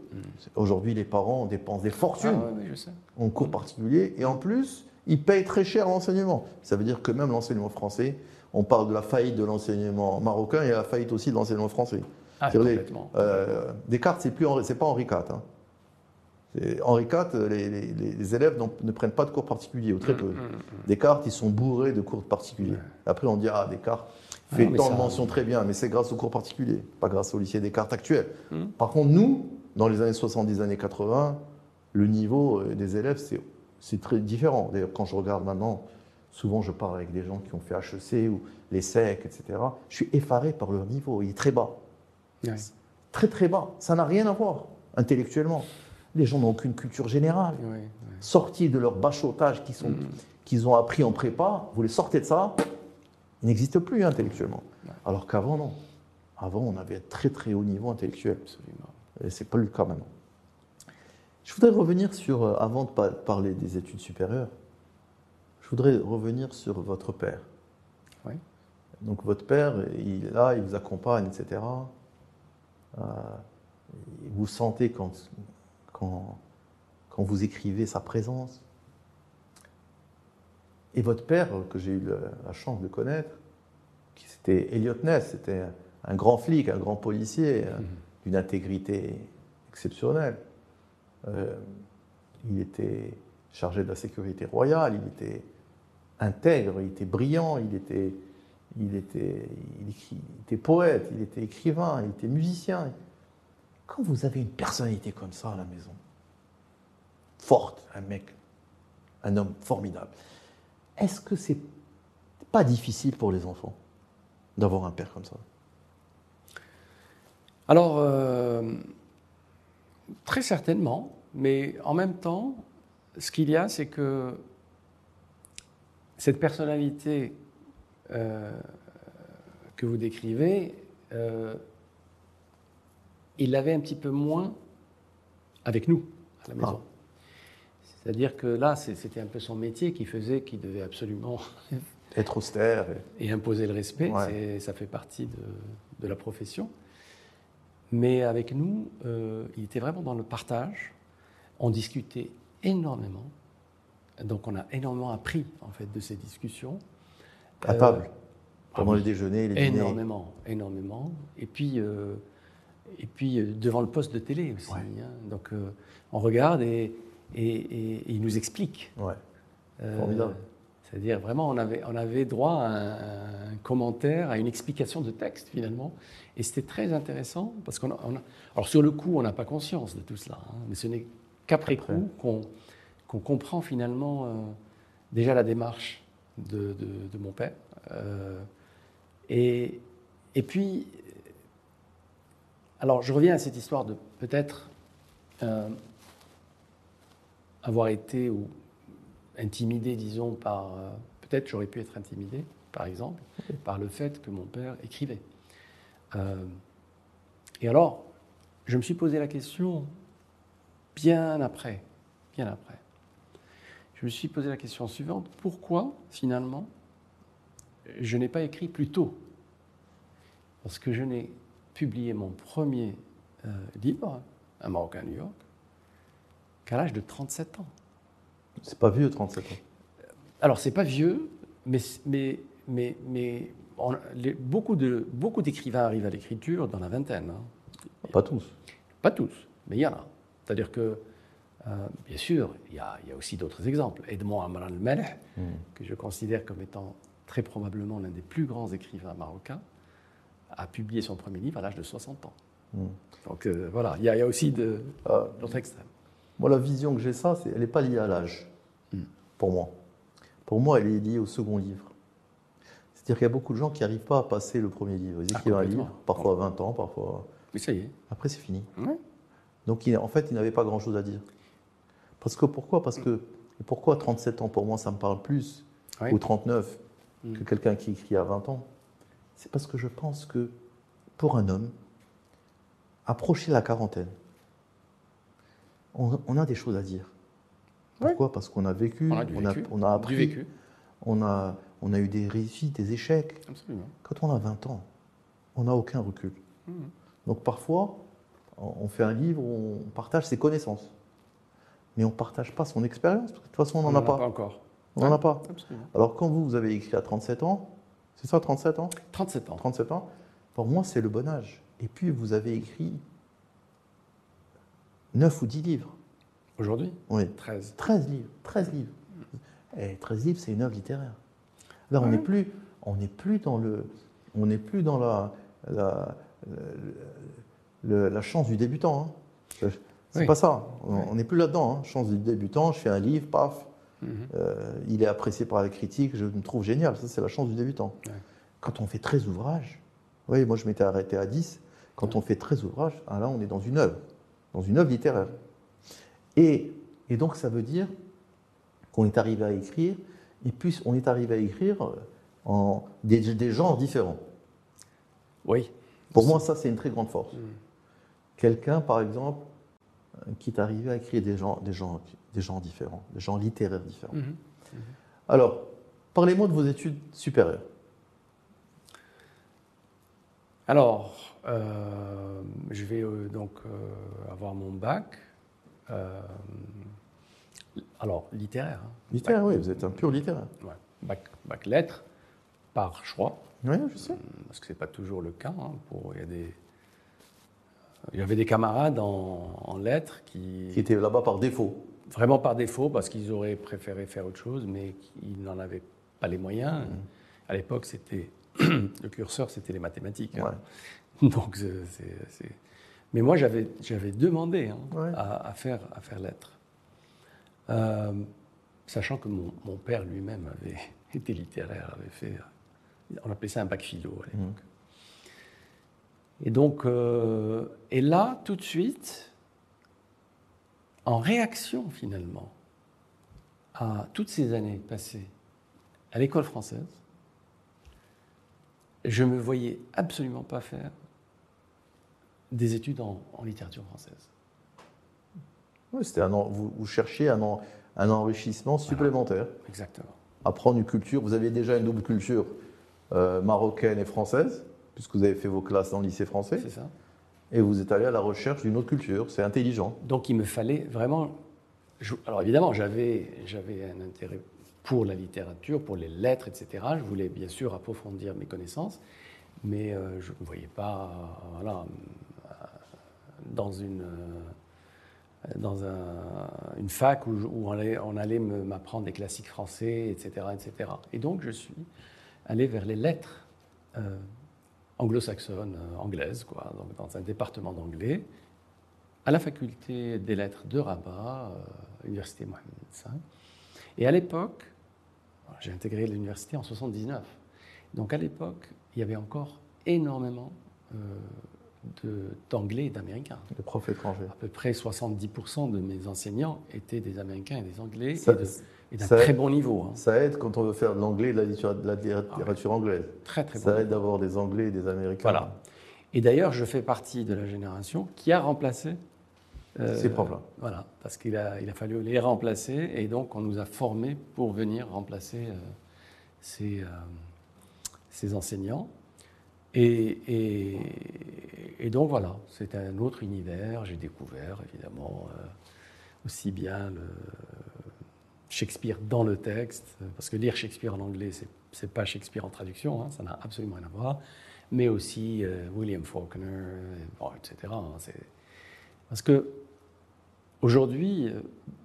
Aujourd'hui, les parents dépensent des Ah, fortunes. ouais, ouais, je sais. en cours particulier, et en plus, ils payent très cher l'enseignement. Ça veut dire que même l'enseignement français, on parle de la faillite de l'enseignement marocain et la faillite aussi de l'enseignement français. Ah. Euh, Descartes, c'est plus Henri- c'est pas Henri IV. hein. Henri IV, les, les- les élèves ne prennent pas de cours particuliers, ou très peu. Mm, mm, mm. Descartes, ils sont bourrés de cours particuliers. Après, on dit, ah, Descartes Ah fait mais tant de mentions très bien, mais c'est grâce aux cours particuliers, pas grâce au lycée Descartes actuel. Mm. Par contre, nous, dans les années 70, années 80, le niveau euh, des élèves, c'est- c'est très différent. D'ailleurs, quand je regarde maintenant, souvent je parle avec des gens qui ont fait HEC ou les SEC, etc. Je suis effaré par leur niveau, il est très bas. Très très bas. Ça n'a rien à voir intellectuellement. Les gens n'ont aucune culture générale. Sortis de leur bachotage qu'ils sont- Mm. qu'ils ont appris en prépa, vous les sortez de ça, ils n'existent plus intellectuellement. Ouais. Alors qu'avant, non. Avant, on avait un très très haut niveau intellectuel. Absolument. Et c'est pas le cas maintenant. Je voudrais revenir sur, euh, avant de pa- parler des études supérieures, je voudrais revenir sur votre père. Oui. Donc votre père, il est là, il vous accompagne, etc. Euh, vous sentez quand, quand, quand vous écrivez sa présence. Et votre père, que j'ai eu la chance de connaître, qui c'était Elliot Ness, c'était un grand flic, un grand policier, euh, d'une intégrité exceptionnelle. Euh, il était chargé de la sécurité royale, il était intègre, il était brillant, il était, il était, il était poète, il était écrivain, il était musicien. Quand vous avez une personnalité comme ça à la maison, forte, un mec, un homme formidable, est-ce que c'est pas difficile pour les enfants d'avoir un père comme ça? Alors, euh, très certainement, mais en même temps, ce qu'il y a, c'est que cette personnalité que vous décrivez, euh, il l'avait un petit peu moins avec nous, à la maison. C'est-à-dire que là, c'était un peu son métier qui faisait qu'il devait absolument Être austère. et- et imposer le respect, Ouais. ça fait partie de, de la profession. Mais avec nous, euh, il était vraiment dans le partage. On discutait énormément. Donc on a énormément appris en fait de ces discussions. À Euh, table, ah pendant les déjeuners, les dîners. Énormément, énormément. Et puis, euh, et puis euh, devant le poste de télé aussi. Ouais. hein. Donc euh, on regarde et, et- et- et il nous explique. Ouais. Euh, Formidable. C'est-à-dire vraiment, on avait, on avait droit à un, un commentaire, à une explication de texte finalement. Et c'était très intéressant parce qu'on alors sur le coup, on n'a pas conscience de tout cela, hein, mais ce n'est qu'après Après. coup qu'on qu'on comprend finalement euh, déjà la démarche de, de- de mon père. Euh, et, et puis, alors je reviens à cette histoire de peut-être euh, avoir été ou intimidé, disons, par. euh, Peut-être j'aurais pu être intimidé, par exemple, par le fait que mon père écrivait. Et alors, je me suis posé la question bien après, bien après. Je me suis posé la question suivante pourquoi, finalement, je n'ai pas écrit plus tôt? Parce que je n'ai publié mon premier euh, livre, Un Marocain à New York, qu'à l'âge de 37 ans. C'est pas vieux, 37 ans. Alors, c'est pas vieux, mais, mais, mais, mais on- les- beaucoup de- beaucoup d'écrivains arrivent à l'écriture dans la vingtaine. hein. Pas tous. Pas tous, mais il y en a. C'est-à-dire que, bien sûr, il y a, il y a aussi d'autres exemples. Edmond Amran al-Maleh, Hmm. que je considère comme étant très probablement l'un des plus grands écrivains marocains, a publié son premier livre à l'âge de 60 ans. Hmm. Donc euh, voilà, il y, a, il y a aussi de Euh, l'autre extrême. moi, la vision que j'ai, ça, c'est, elle n'est pas liée à l'âge, Hmm. pour moi. Pour moi, elle est liée au second livre. C'est-à-dire qu'il y a beaucoup de gens qui n'arrivent pas à passer le premier livre. Ils Ah, écrivent un complètement. livre, parfois à 20 ans, parfois. Oui, ça y est. Après, c'est fini. Ouais. Donc, en fait, ils n'avaient pas grand-chose à dire. Parce que pourquoi? Parce que pourquoi 37 ans Pour moi, ça me parle plus, ou 39, Mm. que quelqu'un qui écrit à 20 ans? C'est parce que je pense que pour un homme, approcher la quarantaine, on, on a des choses à dire. Pourquoi? Parce qu'on a vécu, On a on appris, vécu. On, a, on a eu des réussites, des échecs. Absolument. Quand on a 20 ans, on n'a aucun recul. Mhm. Donc parfois, on on fait un livre, où on partage ses connaissances. Mais on ne partage pas son expérience. parce que De toute façon, on n'en a pas. encore. On n'en a pas. Absolument. Alors quand vous, vous avez écrit à 37 ans, c'est ça, 37 ans 37 ans. 37 ans, pour moi, c'est le bon âge. Et puis, vous avez écrit 9 ou 10 livres. Aujourd'hui, Oui, 13. 13 livres. 13 livres. Et 13 livres, c'est une œuvre littéraire. Là, on n'est plus, on n'est plus dans le, on n'est plus dans la, la, la chance du débutant. hein. C'est Oui. pas ça. On n'est plus là-dedans. hein. Chance du débutant. Je fais un livre, paf. Mhm. Euh, il est apprécié par la critique, je me trouve génial. Ça, c'est la chance du débutant. Ouais. Quand on fait 13 ouvrages, oui, moi je m'étais arrêté à 10. Quand on fait 13 ouvrages, ah, là, on est dans une œuvre, dans une œuvre littéraire. Et, et donc, ça veut dire qu'on est arrivé à écrire, et puis on est arrivé à écrire euh, en des, des genres différents. Oui. Pour moi, ça, c'est une très grande force. Mhm. Quelqu'un, par exemple, qui est arrivé à écrire des gens, des gens, des gens différents, des gens littéraires différents. Mhm. Alors, parlez-moi de vos études supérieures. Alors, euh, je vais euh, donc euh, avoir mon bac. euh, alors, littéraire. hein. Littéraire, oui, vous êtes un pur littéraire. Ouais. Bac, bac lettres, par choix, Oui, je sais. parce que ce n'est pas toujours le cas. hein, pour, il, y a des, il y avait des camarades en, en lettres qui, Qui était là-bas par défaut. vraiment par défaut, parce qu'ils auraient préféré faire autre chose, mais ils n'en avaient pas les moyens. À l'époque, c'était le curseur, c'était les mathématiques. hein. Donc, c'est- Mais moi, j'avais j'avais demandé hein, Ouais. à, à faire, à faire lettres. Euh, sachant que mon, mon père lui-même avait été littéraire, avait fait. On appelait ça un bac philo à l'époque. Et donc, euh, et là, tout de suite, en réaction finalement à toutes ces années passées à l'école française, je me voyais absolument pas faire des études en, en littérature française. Oui, c'était un en- vous, vous cherchiez un, en- un enrichissement supplémentaire. Exactement. Apprendre une culture. Vous aviez déjà une double culture euh, marocaine et française, puisque vous avez fait vos classes dans le lycée français, C'est ça. et vous êtes allé à la recherche d'une autre culture. C'est intelligent. Donc il me fallait vraiment. Alors évidemment, j'avais un intérêt pour la littérature, pour les lettres, etc. Je voulais bien sûr approfondir mes connaissances, mais euh, je ne me voyais pas voilà, dans une, euh, dans un- une fac où, on allait, on allait m'apprendre des classiques français, etc., etc. Et donc je suis allé vers les lettres euh, anglo-saxonnes, euh, anglaises, quoi, donc dans un département d'anglais à la faculté des lettres de Rabat, euh, Université Mohamed V. Et à l'époque, j'ai intégré l'université en 79. Donc à l'époque, il y avait encore énormément euh, de- d'anglais et d'américains. Les profs étrangers. À peu près 70% de mes enseignants étaient des américains et des anglais, Ça- et de- et d'un très bon niveau. hein. Ça aide quand on veut faire de l'anglais et de la littérature, de la littérature anglaise. Très très bon. Ça aide d'avoir des anglais et des américains. Voilà. Et d'ailleurs, je fais partie de la génération qui a remplacé euh, Ces profs-là. Voilà, parce qu'il a, il a fallu les remplacer et donc on nous a formés pour venir remplacer euh, ces, euh, ces enseignants. Et, et- et donc voilà, c'est un autre univers. J'ai découvert évidemment euh, aussi bien le Shakespeare dans le texte, parce que lire Shakespeare en anglais, c'est c'est pas Shakespeare en traduction, hein, ça n'a absolument rien à voir, mais aussi euh, William Faulkner, bon, etc. hein, parce que aujourd'hui, euh,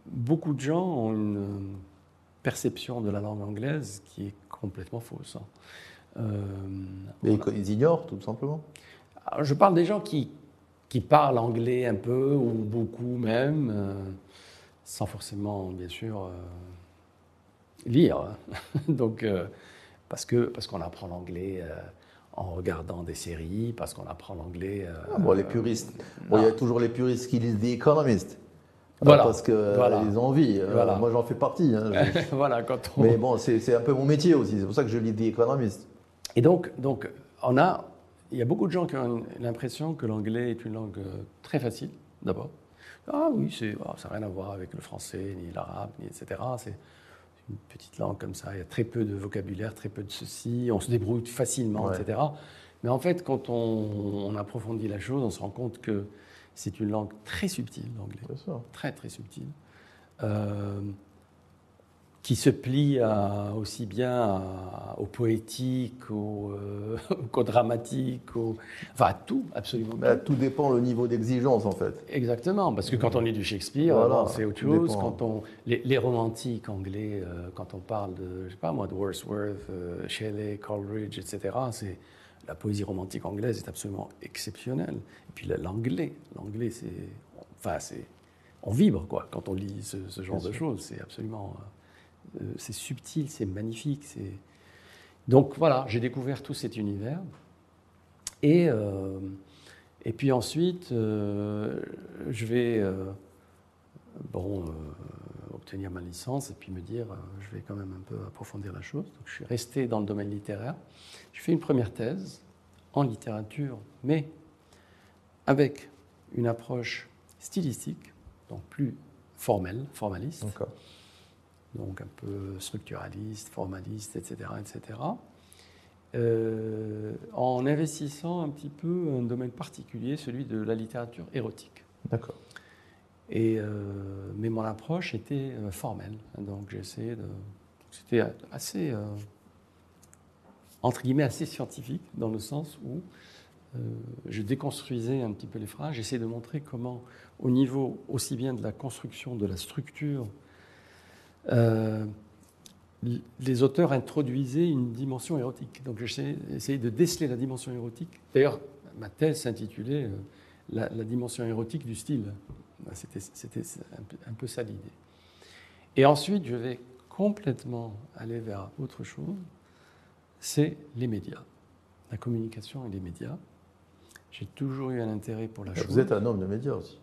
beaucoup de gens ont une euh, perception de la langue anglaise qui est complètement fausse. hein. Euh, Mais a- ils, ils ignorent, tout simplement. alors, je parle des gens qui, qui parlent anglais un peu ou beaucoup même, euh, sans forcément, bien sûr, euh, lire. hein. Donc, euh, parce que parce qu'on apprend l'anglais euh, en regardant des séries, parce qu'on apprend l'anglais. euh, Ah, bon, les puristes. Bon, il y a toujours les puristes qui lisent The Economist. Voilà. Parce qu'ils Voilà. ont envie. Euh, Voilà. Moi, j'en fais partie. hein. Je- voilà, quand on. Mais bon, c'est un peu mon métier aussi. C'est pour ça que je lis The Economist. Et donc, donc, on a, il y a beaucoup de gens qui ont l'impression que l'anglais est une langue très facile, d'abord. Ah oui, c'est, ah, ça n'a rien à voir avec le français, ni l'arabe, ni etc. C'est une petite langue comme ça. Il y a très peu de vocabulaire, très peu de ceci. On se débrouille facilement, Ouais. etc. Mais en fait, quand on, on approfondit la chose, on se rend compte que c'est une langue très subtile, l'anglais très très subtil, euh, qui se plie à- aussi bien à- au poétique, au, euh, qu'au dramatique, au- enfin à tout, absolument Bah, tout. dépend le niveau d'exigence, en fait. Exactement, parce que quand on lit du Shakespeare, Voilà, c'est autre chose. dépend. Quand on, les, les romantiques anglais, euh, quand on parle de, je sais pas moi, de Wordsworth, euh, Shelley, Coleridge, etc., c'est la poésie romantique anglaise est absolument exceptionnelle. Et puis la- l'anglais, l'anglais, c'est, enfin, c'est, on vibre quoi quand on lit ce, ce genre Bien de choses. C'est absolument, euh, euh, c'est subtil, c'est magnifique. C'est donc voilà, j'ai découvert tout cet univers. Et, euh, et puis ensuite, euh, je vais euh, bon, euh, obtenir ma licence et puis me dire, euh, je vais quand même un peu approfondir la chose. Donc, je suis resté dans le domaine littéraire. Je fais une première thèse en littérature, mais avec une approche stylistique donc plus formel, formaliste, D'accord. Donc un peu structuraliste, formaliste, etc., etc. euh, en investissant un petit peu un domaine particulier, celui de la littérature érotique. D'accord. Et, euh, mais mon approche était euh, formelle, donc j'ai essayé de... C'était assez, euh, entre guillemets, assez scientifique, dans le sens où je déconstruisais un petit peu les phrases, j'essayais de montrer comment, au niveau aussi bien de la construction, de la structure, euh, les auteurs introduisaient une dimension érotique. Donc j'ai essayé de déceler la dimension érotique. D'ailleurs, ma thèse s'intitulait euh, la, la dimension érotique du style. Ben, C'était un, peu- ça l'idée. Et ensuite, je vais complètement aller vers autre chose, c'est les médias, la communication et les médias. J'ai toujours eu un intérêt pour la chose. Vous êtes un homme de médias aussi.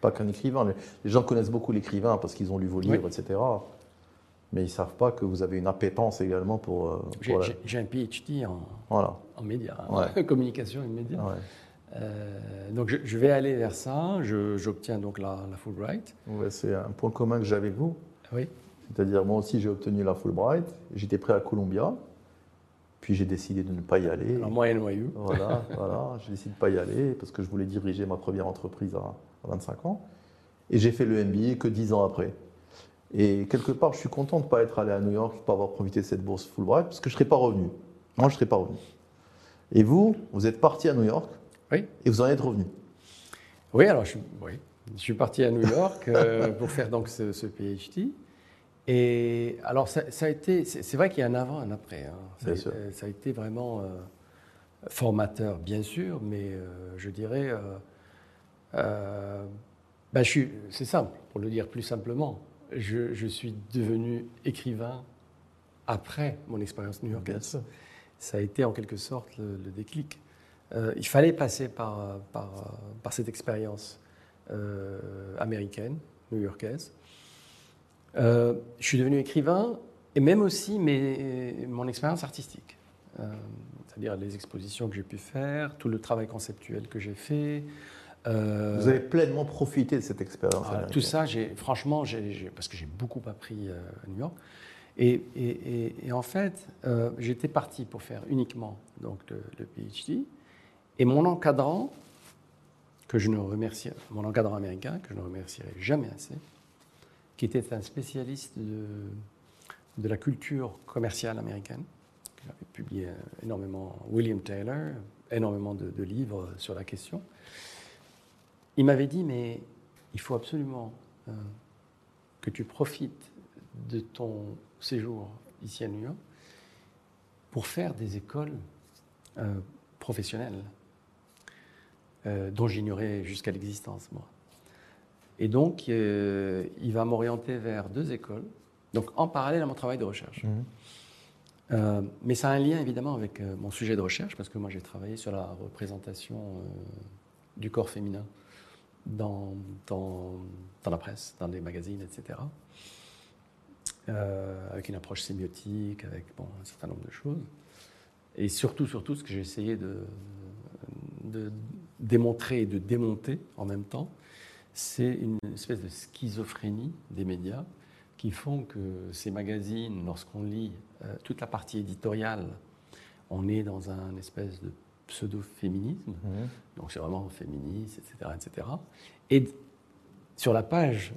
Pas qu'un écrivain. Les, gens connaissent beaucoup l'écrivain parce qu'ils ont lu vos Oui. livres, etc. Mais ils ne savent pas que vous avez une appétence également pour. euh, J'ai la- un PhD en, Voilà. en médias, Ouais. communication et médias. Ouais. Euh, donc je, je vais aller vers ça. Je- J'obtiens donc la, la Fulbright. Ouais, c'est un point commun que j'ai avec vous. Oui. C'est-à-dire, moi aussi, j'ai obtenu la Fulbright. J'étais prêt à Columbia. Puis j'ai décidé de ne pas y aller. Alors moi NYU. Voilà, voilà. J'ai décidé de ne pas y aller parce que je voulais diriger ma première entreprise à, à 25 ans. Et j'ai fait le MBA que 10 ans après. Et quelque part, je suis content de ne pas être allé à New York, de ne pas avoir profité de cette bourse Fulbright, parce que je ne serais pas revenu. Moi, je ne serais pas revenu. Et vous, vous êtes parti à New York Oui. et vous en êtes revenu. Oui, alors je, suis- oui. je suis parti à New York euh, pour faire donc ce, ce PhD. Et alors ça, ça a été, c'est vrai qu'il y a un avant, un après. hein. Ça, Bien a- sûr. ça a été vraiment euh, formateur, bien sûr, mais euh, je dirais, ben, c'est simple, pour le dire plus simplement, je, je suis devenu écrivain après mon expérience new-yorkaise. Ça a été en quelque sorte le, le déclic. Euh, il fallait passer par, par, par cette expérience euh, américaine, new-yorkaise. Euh, je suis devenu écrivain et même aussi mes- mon expérience artistique. C'est-à-dire les expositions que j'ai pu faire, tout le travail conceptuel que j'ai fait. Euh, Vous avez pleinement profité de cette expérience. tout ça, franchement, parce que j'ai beaucoup appris euh, à New York. Et, et- et- et en fait, euh, j'étais parti pour faire uniquement donc, le, le PhD. Et mon encadrant, que je ne remercie, mon encadrant américain, que je ne remercierai jamais assez, qui était un spécialiste de, de la culture commerciale américaine, qui avait publié énormément, William Taylor, énormément de, de livres sur la question. Il m'avait dit, mais il faut absolument euh, que tu profites de ton séjour ici à New York pour faire des écoles euh, professionnelles euh, dont j'ignorais jusqu'à l'existence, moi. Et donc, il va m'orienter vers deux écoles, donc en parallèle à mon travail de recherche. Mhm. Mais ça a un lien évidemment avec mon sujet de recherche, parce que moi j'ai travaillé sur la représentation du corps féminin dans, la presse, dans les magazines, etc. Euh, avec une approche sémiotique, avec bon, un certain nombre de choses. Et surtout, surtout, ce que j'ai essayé de, de démontrer et de démonter en même temps, c'est une espèce de schizophrénie des médias qui font que ces magazines, lorsqu'on lit euh, toute la partie éditoriale, on est dans un espèce de pseudo-féminisme. Mhm. Donc c'est vraiment féministe, etc., etc. Et sur la page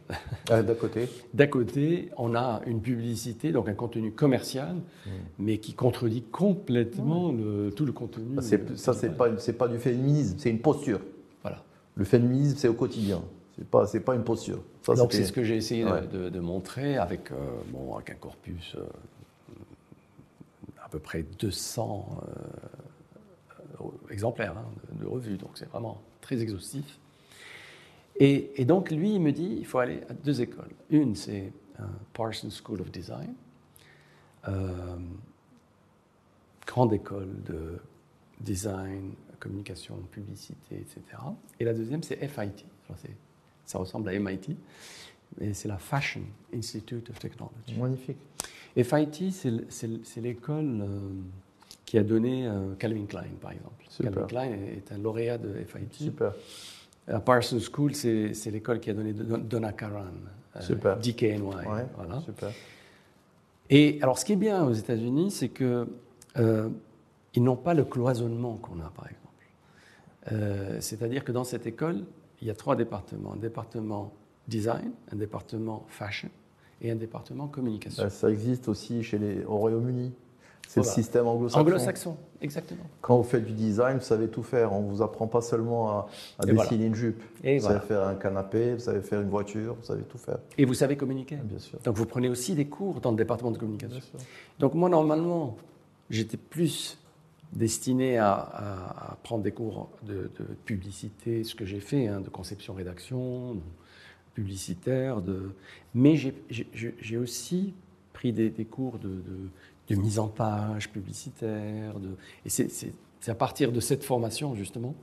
Ah, D'à côté. d'à côté, on a une publicité, donc un contenu commercial, mais qui contredit complètement le- tout le contenu. Ça, c'est- Ça, c'est pas, c'est pas du féminisme, c'est une posture. Voilà. Le féminisme, c'est au quotidien. C'est pas, c'est pas une posture. Ça, donc c'est ce que j'ai essayé de- Ouais. de, de montrer avec, euh, bon, avec un corpus euh, à peu près 200 euh, exemplaires hein, de, de revues, donc c'est vraiment très exhaustif. Et, et donc lui, il me dit, il faut aller à deux écoles. Une, c'est euh, Parsons School of Design, euh, grande école de design, communication, publicité, etc. Et la deuxième, c'est FIT. Ça ressemble à MIT, mais c'est la Fashion Institute of Technology. Magnifique. FIT, c'est l'école euh, qui a donné euh, Calvin Klein, par exemple. Super. Calvin Klein est, est un lauréat de FIT. Super. À Parsons School, c'est l'école qui a donné Don- Donna Karan. euh, Super. DKNY. Ouais, Voilà. super. Et alors, ce qui est bien aux États-Unis, c'est que euh, ils n'ont pas le cloisonnement qu'on a, par exemple. Euh, C'est-à-dire que dans cette école, il y a trois départements un département design, un département fashion et un département communication. Euh, Ça existe aussi chez les, au Royaume-Uni. C'est Voilà. le système anglo-saxon. Anglo-saxon, exactement. Quand vous faites du design, vous savez tout faire. On vous apprend pas seulement à, dessiner une jupe. Et vous voilà. savez faire un canapé, vous savez faire une voiture, vous savez tout faire. Et vous savez communiquer. Bien sûr. Donc vous prenez aussi des cours dans le département de communication. Bien sûr. Donc moi, normalement, j'étais plus destiné à, à- à prendre des cours de, de publicité, ce que j'ai fait, hein, de conception-rédaction, publicitaire, de... mais j'ai- aussi pris des, des cours de, de- de mise en page publicitaire. De... Et c'est- à partir de cette formation, justement,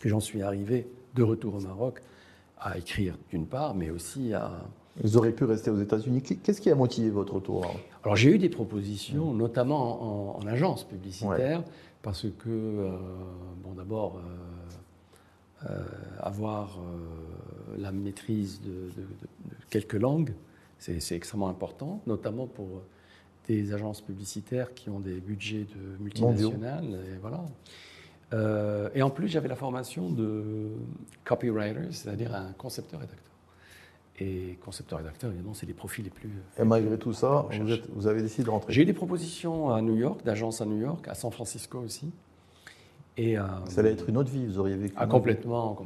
que j'en suis arrivé de retour au Maroc à écrire d'une part, mais aussi à, Vous auriez pu rester aux États-Unis. Qu'est-ce qui a motivé votre retour là Alors j'ai eu des propositions, notamment en, en agence publicitaire, parce que, euh, bon d'abord, euh, euh, avoir la maîtrise de, de- de- de quelques langues, c'est c'est extrêmement important, notamment pour des agences publicitaires qui ont des budgets de multinationales. Et, voilà. Euh, et en plus, j'avais la formation de copywriter, c'est-à-dire un concepteur-rédacteur. Et concepteur-rédacteur, évidemment, c'est les profils les plus Et malgré tout ça, vous, êtes- vous avez décidé de rentrer. j'ai eu des propositions à New York, d'agences à New York, à San Francisco aussi. Et euh, Ça allait être une autre vie, vous auriez vécu. ah, complètement.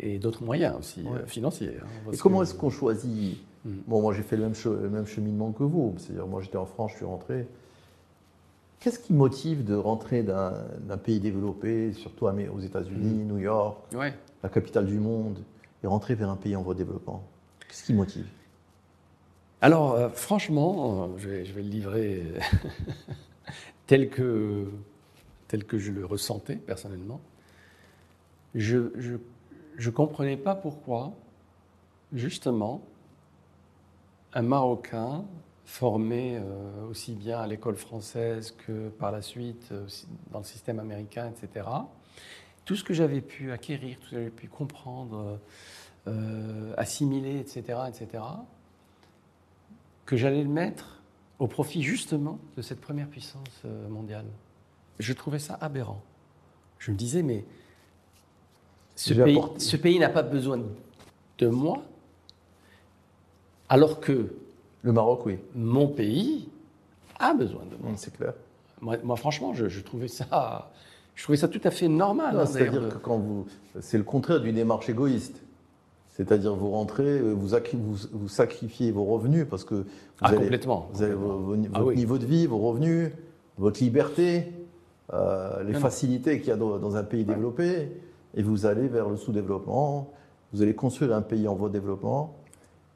Et d'autres moyens aussi, Ouais. euh, financiers. hein, Et comment est-ce qu'on choisit Mm. Bon, moi j'ai fait le même, che- le même cheminement que vous. C'est-à-dire, moi j'étais en France, je suis rentré. Qu'est-ce qui motive de rentrer d'un pays développé, surtout aux États-Unis, New York, Ouais. la capitale du monde, et rentrer vers un pays en voie de développement? Qu'est-ce qui motive? Alors, euh, franchement, euh, je vais, je vais le livrer tel que, tel que je le ressentais personnellement. Je ne comprenais pas pourquoi, justement, un Marocain formé euh, aussi bien à l'école française que par la suite euh, dans le système américain, etc., tout ce que j'avais pu acquérir, tout ce que j'avais pu comprendre, euh, assimiler, etc., etc., que j'allais le mettre au profit justement de cette première puissance mondiale. Je trouvais ça aberrant. Je me disais, mais pays, ce pays n'a pas besoin de moi, alors que Le Maroc, oui, mon pays a besoin de moi. Mm, c'est clair. Moi, moi, franchement, je, je trouvais ça, je trouvais ça tout à fait normal. Hein, C'est-à-dire que quand vous. C'est le contraire d'une démarche égoïste. C'est-à-dire vous rentrez, vous, acqui- vous, vous sacrifiez vos revenus parce que vous Ah, allez- complètement. Vous avez complètement. vos- vos- Ah votre oui. niveau de vie, vos revenus, votre liberté, euh, les Non, facilités qu'il y a dans, dans un pays développé, et vous allez vers le sous-développement, vous allez construire un pays en voie de développement.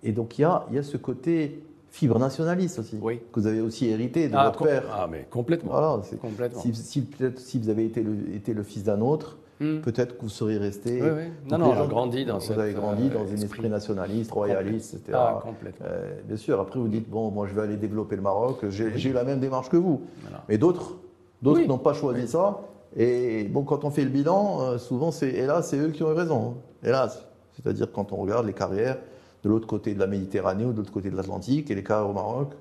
Et donc il y a, il y a ce côté fibre nationaliste aussi, Oui. que vous avez aussi hérité de ah, votre père. ah, mais complètement. Voilà, complètement. si, si peut-être si vous avez été le, été le fils d'un autre, Hmm. peut-être que vous seriez resté. Oui, oui. Non, non, gens- grandi dans Vous avez grandi euh, dans un esprit nationaliste, royaliste, etc. Ah, complètement. Euh, bien sûr, après vous dites, bon, moi je vais aller développer le Maroc, j'ai eu la même démarche que vous. Voilà. Mais d'autres d'autres n'ont pas choisi ça. Et bon, quand on fait le bilan, euh, souvent, c'est hélas, c'est eux qui ont eu raison. hein. Hélas. C'est-à-dire quand on regarde les carrières de l'autre côté de la Méditerranée ou de l'autre côté de l'Atlantique et les carrières au Maroc,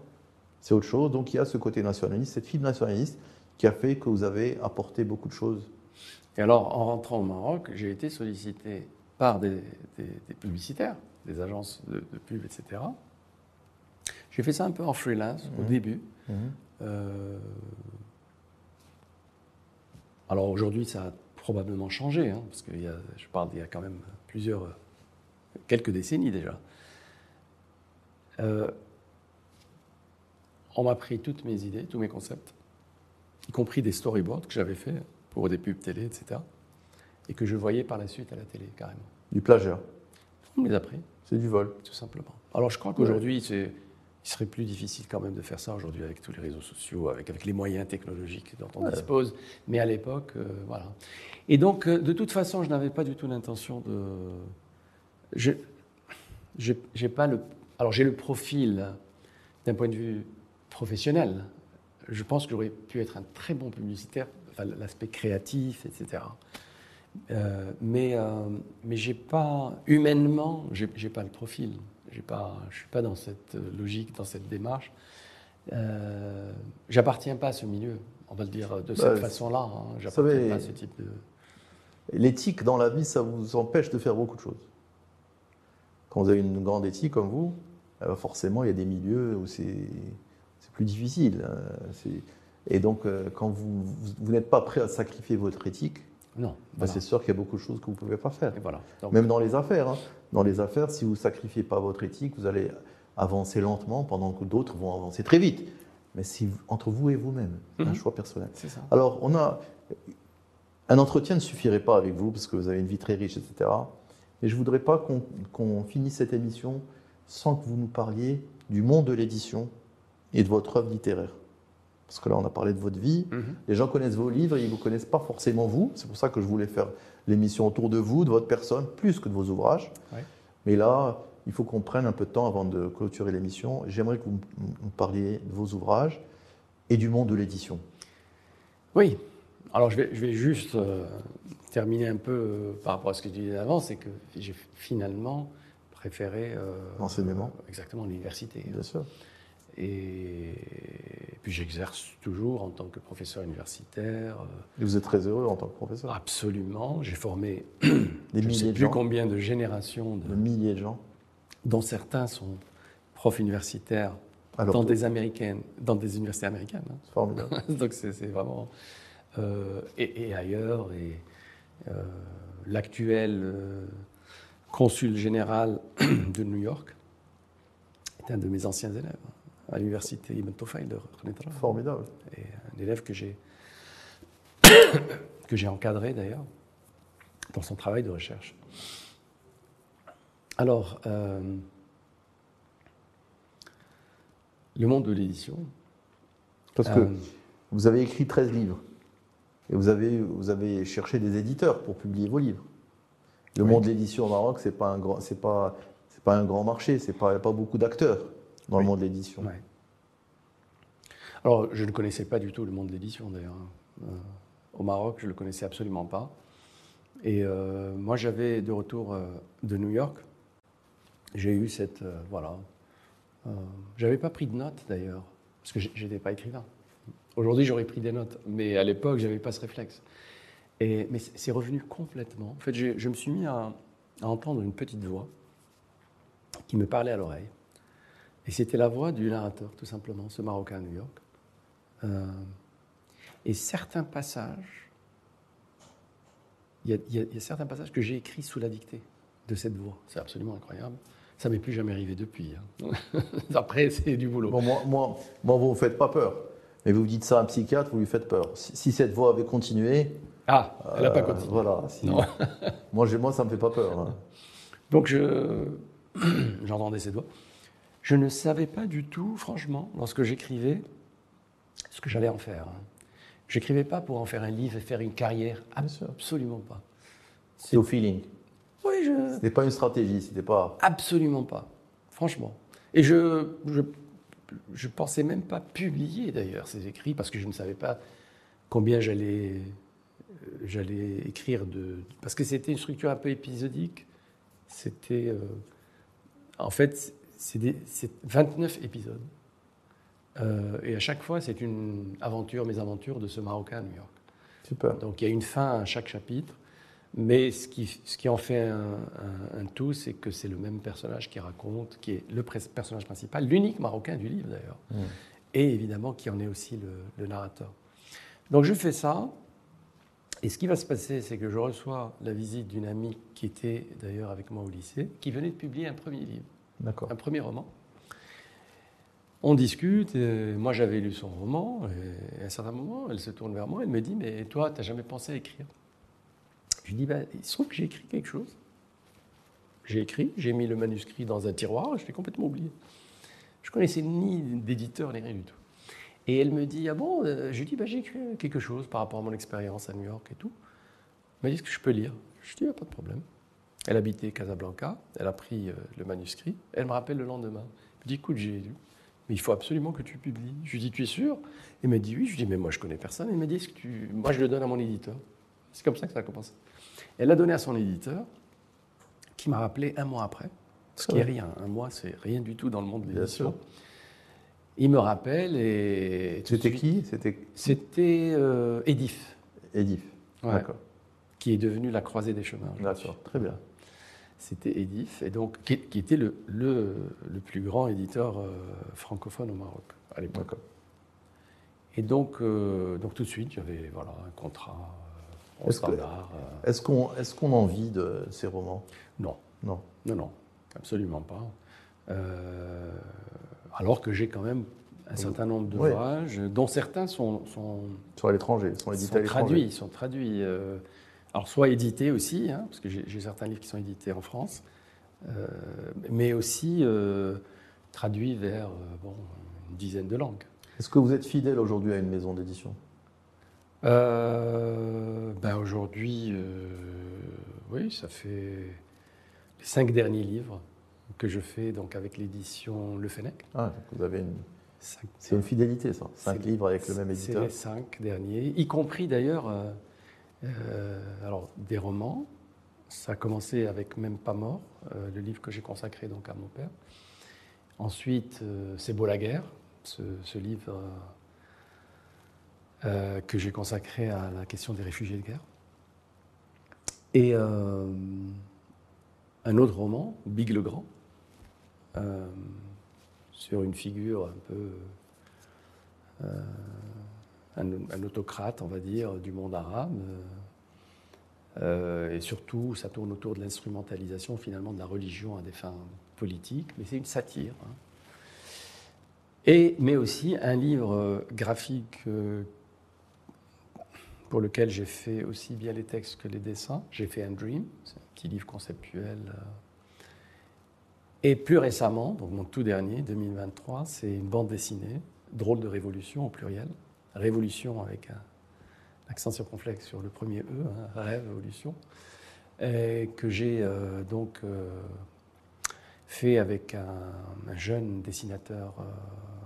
c'est autre chose. Donc il y a ce côté nationaliste, cette fibre nationaliste qui a fait que vous avez apporté beaucoup de choses. Et alors, en rentrant au Maroc, j'ai été sollicité par des, des- des publicitaires, des agences de, de pub, etc. J'ai fait ça un peu en freelance au Mhm. début. Euh, alors aujourd'hui, ça a probablement changé, hein, parce que y a, je parle d'il y a quand même plusieurs, quelques décennies déjà. Euh, on m'a pris toutes mes idées, tous mes concepts, y compris des storyboards que j'avais fait pour des pubs télé, etc. Et que je voyais par la suite à la télé, carrément. Du plagiat, On me les a pris, c'est du vol. tout simplement. Alors je crois qu'aujourd'hui, c'est- il serait plus difficile quand même de faire ça aujourd'hui avec tous les réseaux sociaux, avec, avec les moyens technologiques dont on Ouais. dispose. Mais à l'époque, euh, voilà. Et donc, euh, de toute façon, je n'avais pas du tout l'intention de. Je, j'ai pas le. Alors, j'ai le profil d'un point de vue professionnel. Je pense que j'aurais pu être un très bon publicitaire, enfin, l'aspect créatif, etc. Euh, mais euh, mais j'ai pas humainement, j'ai j'ai pas le profil. J'ai pas, je suis pas dans cette logique, dans cette démarche. Euh, J'appartiens pas à ce milieu. On va le dire de cette Bah, façon-là. Hein. savez- J'appartiens pas à ce type de. L'éthique dans la vie, ça vous empêche de faire beaucoup de choses. Quand vous avez une grande éthique comme vous, forcément, il y a des milieux où c'est plus difficile. C'est- Et donc, euh, quand vous, n'êtes pas prêt à sacrifier votre éthique, Non. bah, c'est sûr qu'il y a beaucoup de choses que vous ne pouvez pas faire. Et voilà. Donc, Même dans les affaires. hein. Dans les affaires, si vous ne sacrifiez pas votre éthique, vous allez avancer lentement pendant que d'autres vont avancer très vite. Mais c'est entre vous et vous-même, c'est un Mhm. choix personnel. ça. Alors, on a un entretien ne suffirait pas avec vous parce que vous avez une vie très riche, etc. Mais je voudrais pas qu'on qu'on finisse cette émission sans que vous nous parliez du monde de l'édition et de votre œuvre littéraire. Parce que là, on a parlé de votre vie. Mhm. Les gens connaissent vos livres, ils ne vous connaissent pas forcément vous. C'est pour ça que je voulais faire l'émission autour de vous, de votre personne, plus que de vos ouvrages. Ouais. Mais là, il faut qu'on prenne un peu de temps avant de clôturer l'émission. J'aimerais que vous me parliez de vos ouvrages et du monde de l'édition. Oui. Alors je vais, je vais juste euh, terminer un peu euh, par rapport à ce que tu disais avant, c'est que j'ai finalement préféré euh, L'enseignement. exactement l'université. Bien sûr. Et puis j'exerce toujours en tant que professeur universitaire. euh, Et vous êtes très heureux en tant que professeur. Absolument. J'ai formé Des je ne milliers sais de plus gens. combien de générations, De de- milliers de gens. dont certains sont profs universitaires Alors, dans des américaines, dans des universités américaines. hein. c'est formidable. Donc c'est c'est vraiment euh, et, et ailleurs et euh, l'actuel euh, consul général de New York est un de mes anciens élèves à l'université Ibn Tufayl de Khnitra. formidable. et un élève que j'ai que j'ai encadré d'ailleurs dans son travail de recherche. Alors, euh, le monde de l'édition. Parce que euh, vous avez écrit 13 livres. Et vous avez, vous avez cherché des éditeurs pour publier vos livres. Le Oui. monde de l'édition au Maroc, c'est pas un grand, pas, pas un grand marché. Il y a pas beaucoup d'acteurs dans le monde de l'édition. Ouais. Alors, je ne connaissais pas du tout le monde de l'édition d'ailleurs. Euh, au Maroc, je ne le connaissais absolument pas. Et euh, moi, j'avais de retour euh, de New York, j'ai eu cette. voilà. J'avais pas pris de notes d'ailleurs, parce que j'étais pas écrivain. Aujourd'hui, j'aurais pris des notes, mais à l'époque, j'avais pas ce réflexe. Mais c'est revenu complètement. En fait, je me suis mis à, entendre une petite voix qui me parlait à l'oreille. Et c'était la voix du narrateur, tout simplement, ce Marocain à New York. Euh, et certains passages, il y, a- certains passages que j'ai écrits sous la dictée de cette voix. C'est absolument incroyable. Ça m'est plus jamais arrivé depuis. hein. Après, c'est du boulot. Bon, moi, moi, moi, vous ne faites pas peur. Mais vous dites ça à un psychiatre, vous lui faites peur. Si cette voix avait continué, Ah, elle n'a pas euh, continué. Voilà. si- Non. moi, moi, ça me fait pas peur. hein. Donc je j'entendais cette voix. Je ne savais pas du tout, franchement, lorsque j'écrivais, ce que j'allais en faire. hein. J'écrivais pas pour en faire un livre et faire une carrière. Absolument pas. C'est au feeling. Oui, je... C'était pas une stratégie. C'était pas. Absolument pas. Franchement. Et je je je pensais même pas publier d'ailleurs ces écrits parce que je ne savais pas combien j'allais euh, j'allais écrire de parce que c'était une structure un peu épisodique. C'était euh, en fait c'est des- c'est 29 épisodes. Euh, et à chaque fois, c'est une aventure, mes aventures de ce Marocain à New York. Super. Donc il y a une fin à chaque chapitre, mais ce qui, ce qui en fait un, un- un tout, c'est que c'est le même personnage qui raconte, qui est le personnage principal, l'unique Marocain du livre d'ailleurs, Mm. et évidemment qui en est aussi le, le narrateur. Donc je fais ça, et ce qui va se passer, c'est que je reçois la visite d'une amie qui était d'ailleurs avec moi au lycée, qui venait de publier un premier livre un premier roman. On discute, et moi j'avais lu son roman, et à un certain moment, elle se tourne vers moi, elle me dit, mais toi, tu n'as jamais pensé à écrire? Je lui dis, bah, il se trouve que j'ai écrit quelque chose. J'ai écrit, j'ai mis le manuscrit dans un tiroir, je l'ai complètement oublié. Je connaissais ni d'éditeur, ni rien du tout. Et elle me dit, ah bon Euh, Je lui dis, bah, j'ai écrit quelque chose par rapport à mon expérience à New York et tout. Elle m'a dit, est-ce que je peux lire? Je dis, ah, pas de problème. Elle habitait Casablanca, elle a pris euh, le manuscrit, elle me rappelle le lendemain. Elle me dit, écoute, j'ai lu, mais il faut absolument que tu publies. Je lui dis, tu es sûr? Elle m'a dit, oui. Je lui dis, mais moi, je connais personne. Elle m'a dit, est-ce que tu... moi, je le donne à mon éditeur. C'est comme ça que ça a commencé. Elle l'a donné à son éditeur, qui m'a rappelé un mois après. Ce qui est rien. Un mois, c'est rien du tout dans le monde de Bien l'édition. Il me rappelle et. C'était qui? C'était C'était euh, Edif, Edif. Ouais. D'accord. qui est devenu la croisée des chemins. D'accord. Très bien. C'était Edif, et donc, qui, qui était le, le, le plus grand éditeur euh, francophone au Maroc à l'époque. D'accord. Et donc, euh, donc tout de suite, j'avais voilà, un contrat au Est-ce que- standard. Est-ce qu'on est qu'on en vit de ces romans? Non, Non. non, non, absolument pas. Euh, alors que j'ai quand même un certain nombre d'ouvrages, dont certains sont, sont, Sur l'étranger, ils sont édités sont à l'étranger. traduits, sont traduits. euh, alors soit édités aussi, hein, parce que j'ai certains livres qui sont édités en France, euh, mais aussi euh, traduits vers bon, une dizaine de langues. Est-ce que vous êtes fidèle aujourd'hui à une maison d'édition? Ben aujourd'hui, oui, ça fait les cinq derniers livres que je fais donc avec l'édition Le Fennec. Ah, donc vous avez une... C'est une fidélité, ça. Cinq livres avec le même C'est éditeur. les cinq derniers, y compris d'ailleurs euh, euh, alors des romans. Ça a commencé avec Même pas mort, euh, le livre que j'ai consacré donc à mon père. Ensuite, C'est beau la guerre, ce, ce livre que j'ai consacré à la question des réfugiés de guerre. Et un autre roman, Big le Grand, euh, sur une figure un peu euh, un, autocrate, on va dire, du monde arabe. euh, et surtout, ça tourne autour de l'instrumentalisation finalement de la religion à des fins politiques, mais c'est une satire. hein. Et, mais aussi un livre graphique pour lequel j'ai fait aussi bien les textes que les dessins. J'ai fait un Dream, c'est un petit livre conceptuel. Et plus récemment, donc mon tout dernier, 2023, c'est une bande dessinée, Drôle de révolution au pluriel. Révolution avec un accent circonflexe sur le premier E, hein, rêve, évolution, que j'ai euh, donc euh, fait avec un, un jeune dessinateur euh,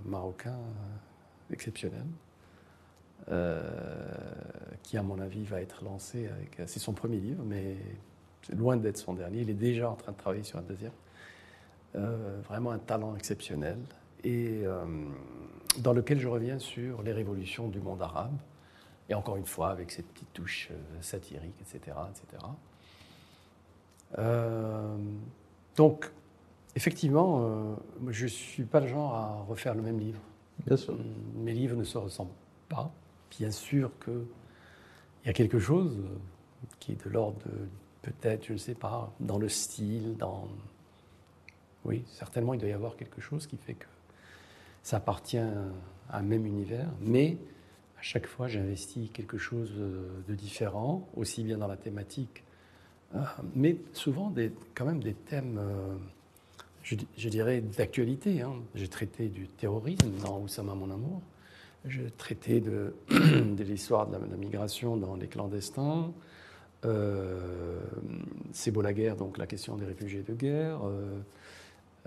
marocain exceptionnel, qui à mon avis va être lancé avec. C'est son premier livre, mais c'est loin d'être son dernier. Il est déjà en train de travailler sur un deuxième. Euh, vraiment un talent exceptionnel et euh, dans lequel je reviens sur les révolutions du monde arabe et encore une fois avec cette petite touche euh, satirique, etc., etc. Euh, donc, effectivement, je ne suis pas le genre à refaire le même livre. Bien sûr. Mes livres ne se ressemblent pas. Bien sûr qu'il y a quelque chose qui est de l'ordre de, peut-être, je ne sais pas, dans le style, dans... Oui, certainement, il doit y avoir quelque chose qui fait que ça appartient à un même univers, mais à chaque fois, j'investis quelque chose euh, de différent, aussi bien dans la thématique, euh, mais souvent quand même des thèmes, euh, je, di- je dirais, d'actualité. hein. J'ai traité du terrorisme dans Oussama mon amour, j'ai traité de, l'histoire de la, migration dans les clandestins, c'est beau la guerre, donc la question des réfugiés de guerre.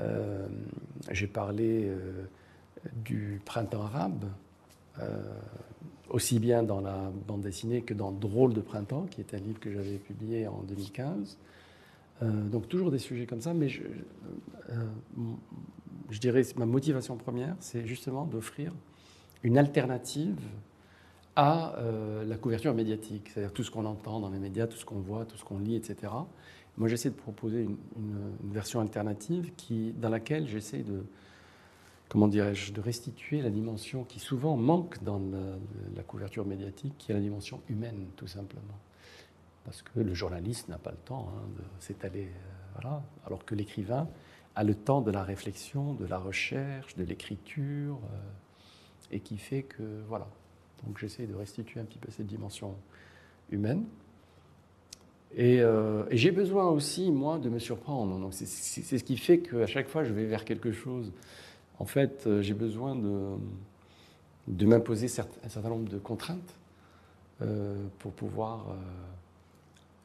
Euh, J'ai parlé euh, du printemps arabe, euh, aussi bien dans la bande dessinée que dans Drôle de printemps, qui est un livre que j'avais publié en 2015. Euh, donc toujours des sujets comme ça, mais je, je dirais ma motivation première, c'est justement d'offrir une alternative à la couverture médiatique, c'est-à-dire tout ce qu'on entend dans les médias, tout ce qu'on voit, tout ce qu'on lit, etc. Moi, j'essaie de proposer une, version alternative qui, dans laquelle j'essaie de, comment dirais-je, de restituer la dimension qui souvent manque dans la, la couverture médiatique, qui est la dimension humaine, tout simplement. Parce que le journaliste n'a pas le temps hein, de s'étaler, euh, voilà, alors que l'écrivain a le temps de la réflexion, de la recherche, de l'écriture, euh, et qui fait que, voilà. Donc j'essaie de restituer un petit peu cette dimension humaine. Et, euh, et j'ai besoin aussi, moi, de me surprendre. C'est ce qui fait qu'à chaque fois, je vais vers quelque chose. En fait, euh, j'ai besoin de, de m'imposer un certain nombre de contraintes euh, pour pouvoir...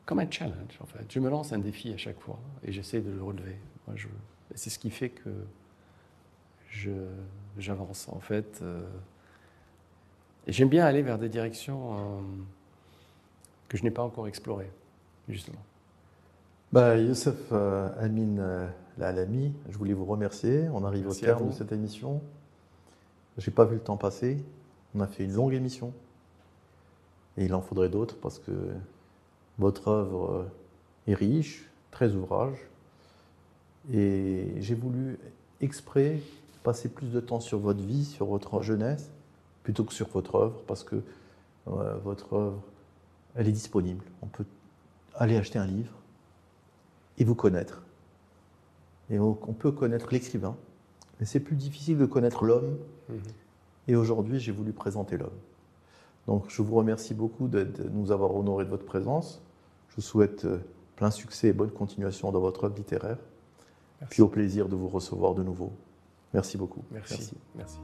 comme un challenge, en fait. Je me lance un défi à chaque fois et j'essaie de le relever. C'est ce qui fait que j'avance, en fait. j'aime bien aller vers des directions que je n'ai pas encore explorées. Justement bah, Youssef euh, Amin euh, Lalami, je voulais vous remercier. On arrive Merci au terme de cette émission. J'ai pas vu le temps passer. On a fait une longue émission. Et il en faudrait d'autres parce que votre œuvre euh, est riche, très ouvrage. Et j'ai voulu exprès passer plus de temps sur votre vie, sur votre jeunesse, plutôt que sur votre œuvre, parce que euh, votre œuvre, elle est disponible. On peut aller acheter un livre et vous connaître. Et on, on peut connaître l'écrivain, mais c'est plus difficile de connaître l'homme. Mhm. Et aujourd'hui, j'ai voulu présenter l'homme. Donc, je vous remercie beaucoup de, de nous avoir honoré de votre présence. Je vous souhaite euh, plein succès et bonne continuation dans votre œuvre littéraire. Merci. Puis au plaisir de vous recevoir de nouveau. Merci beaucoup. Merci. Merci.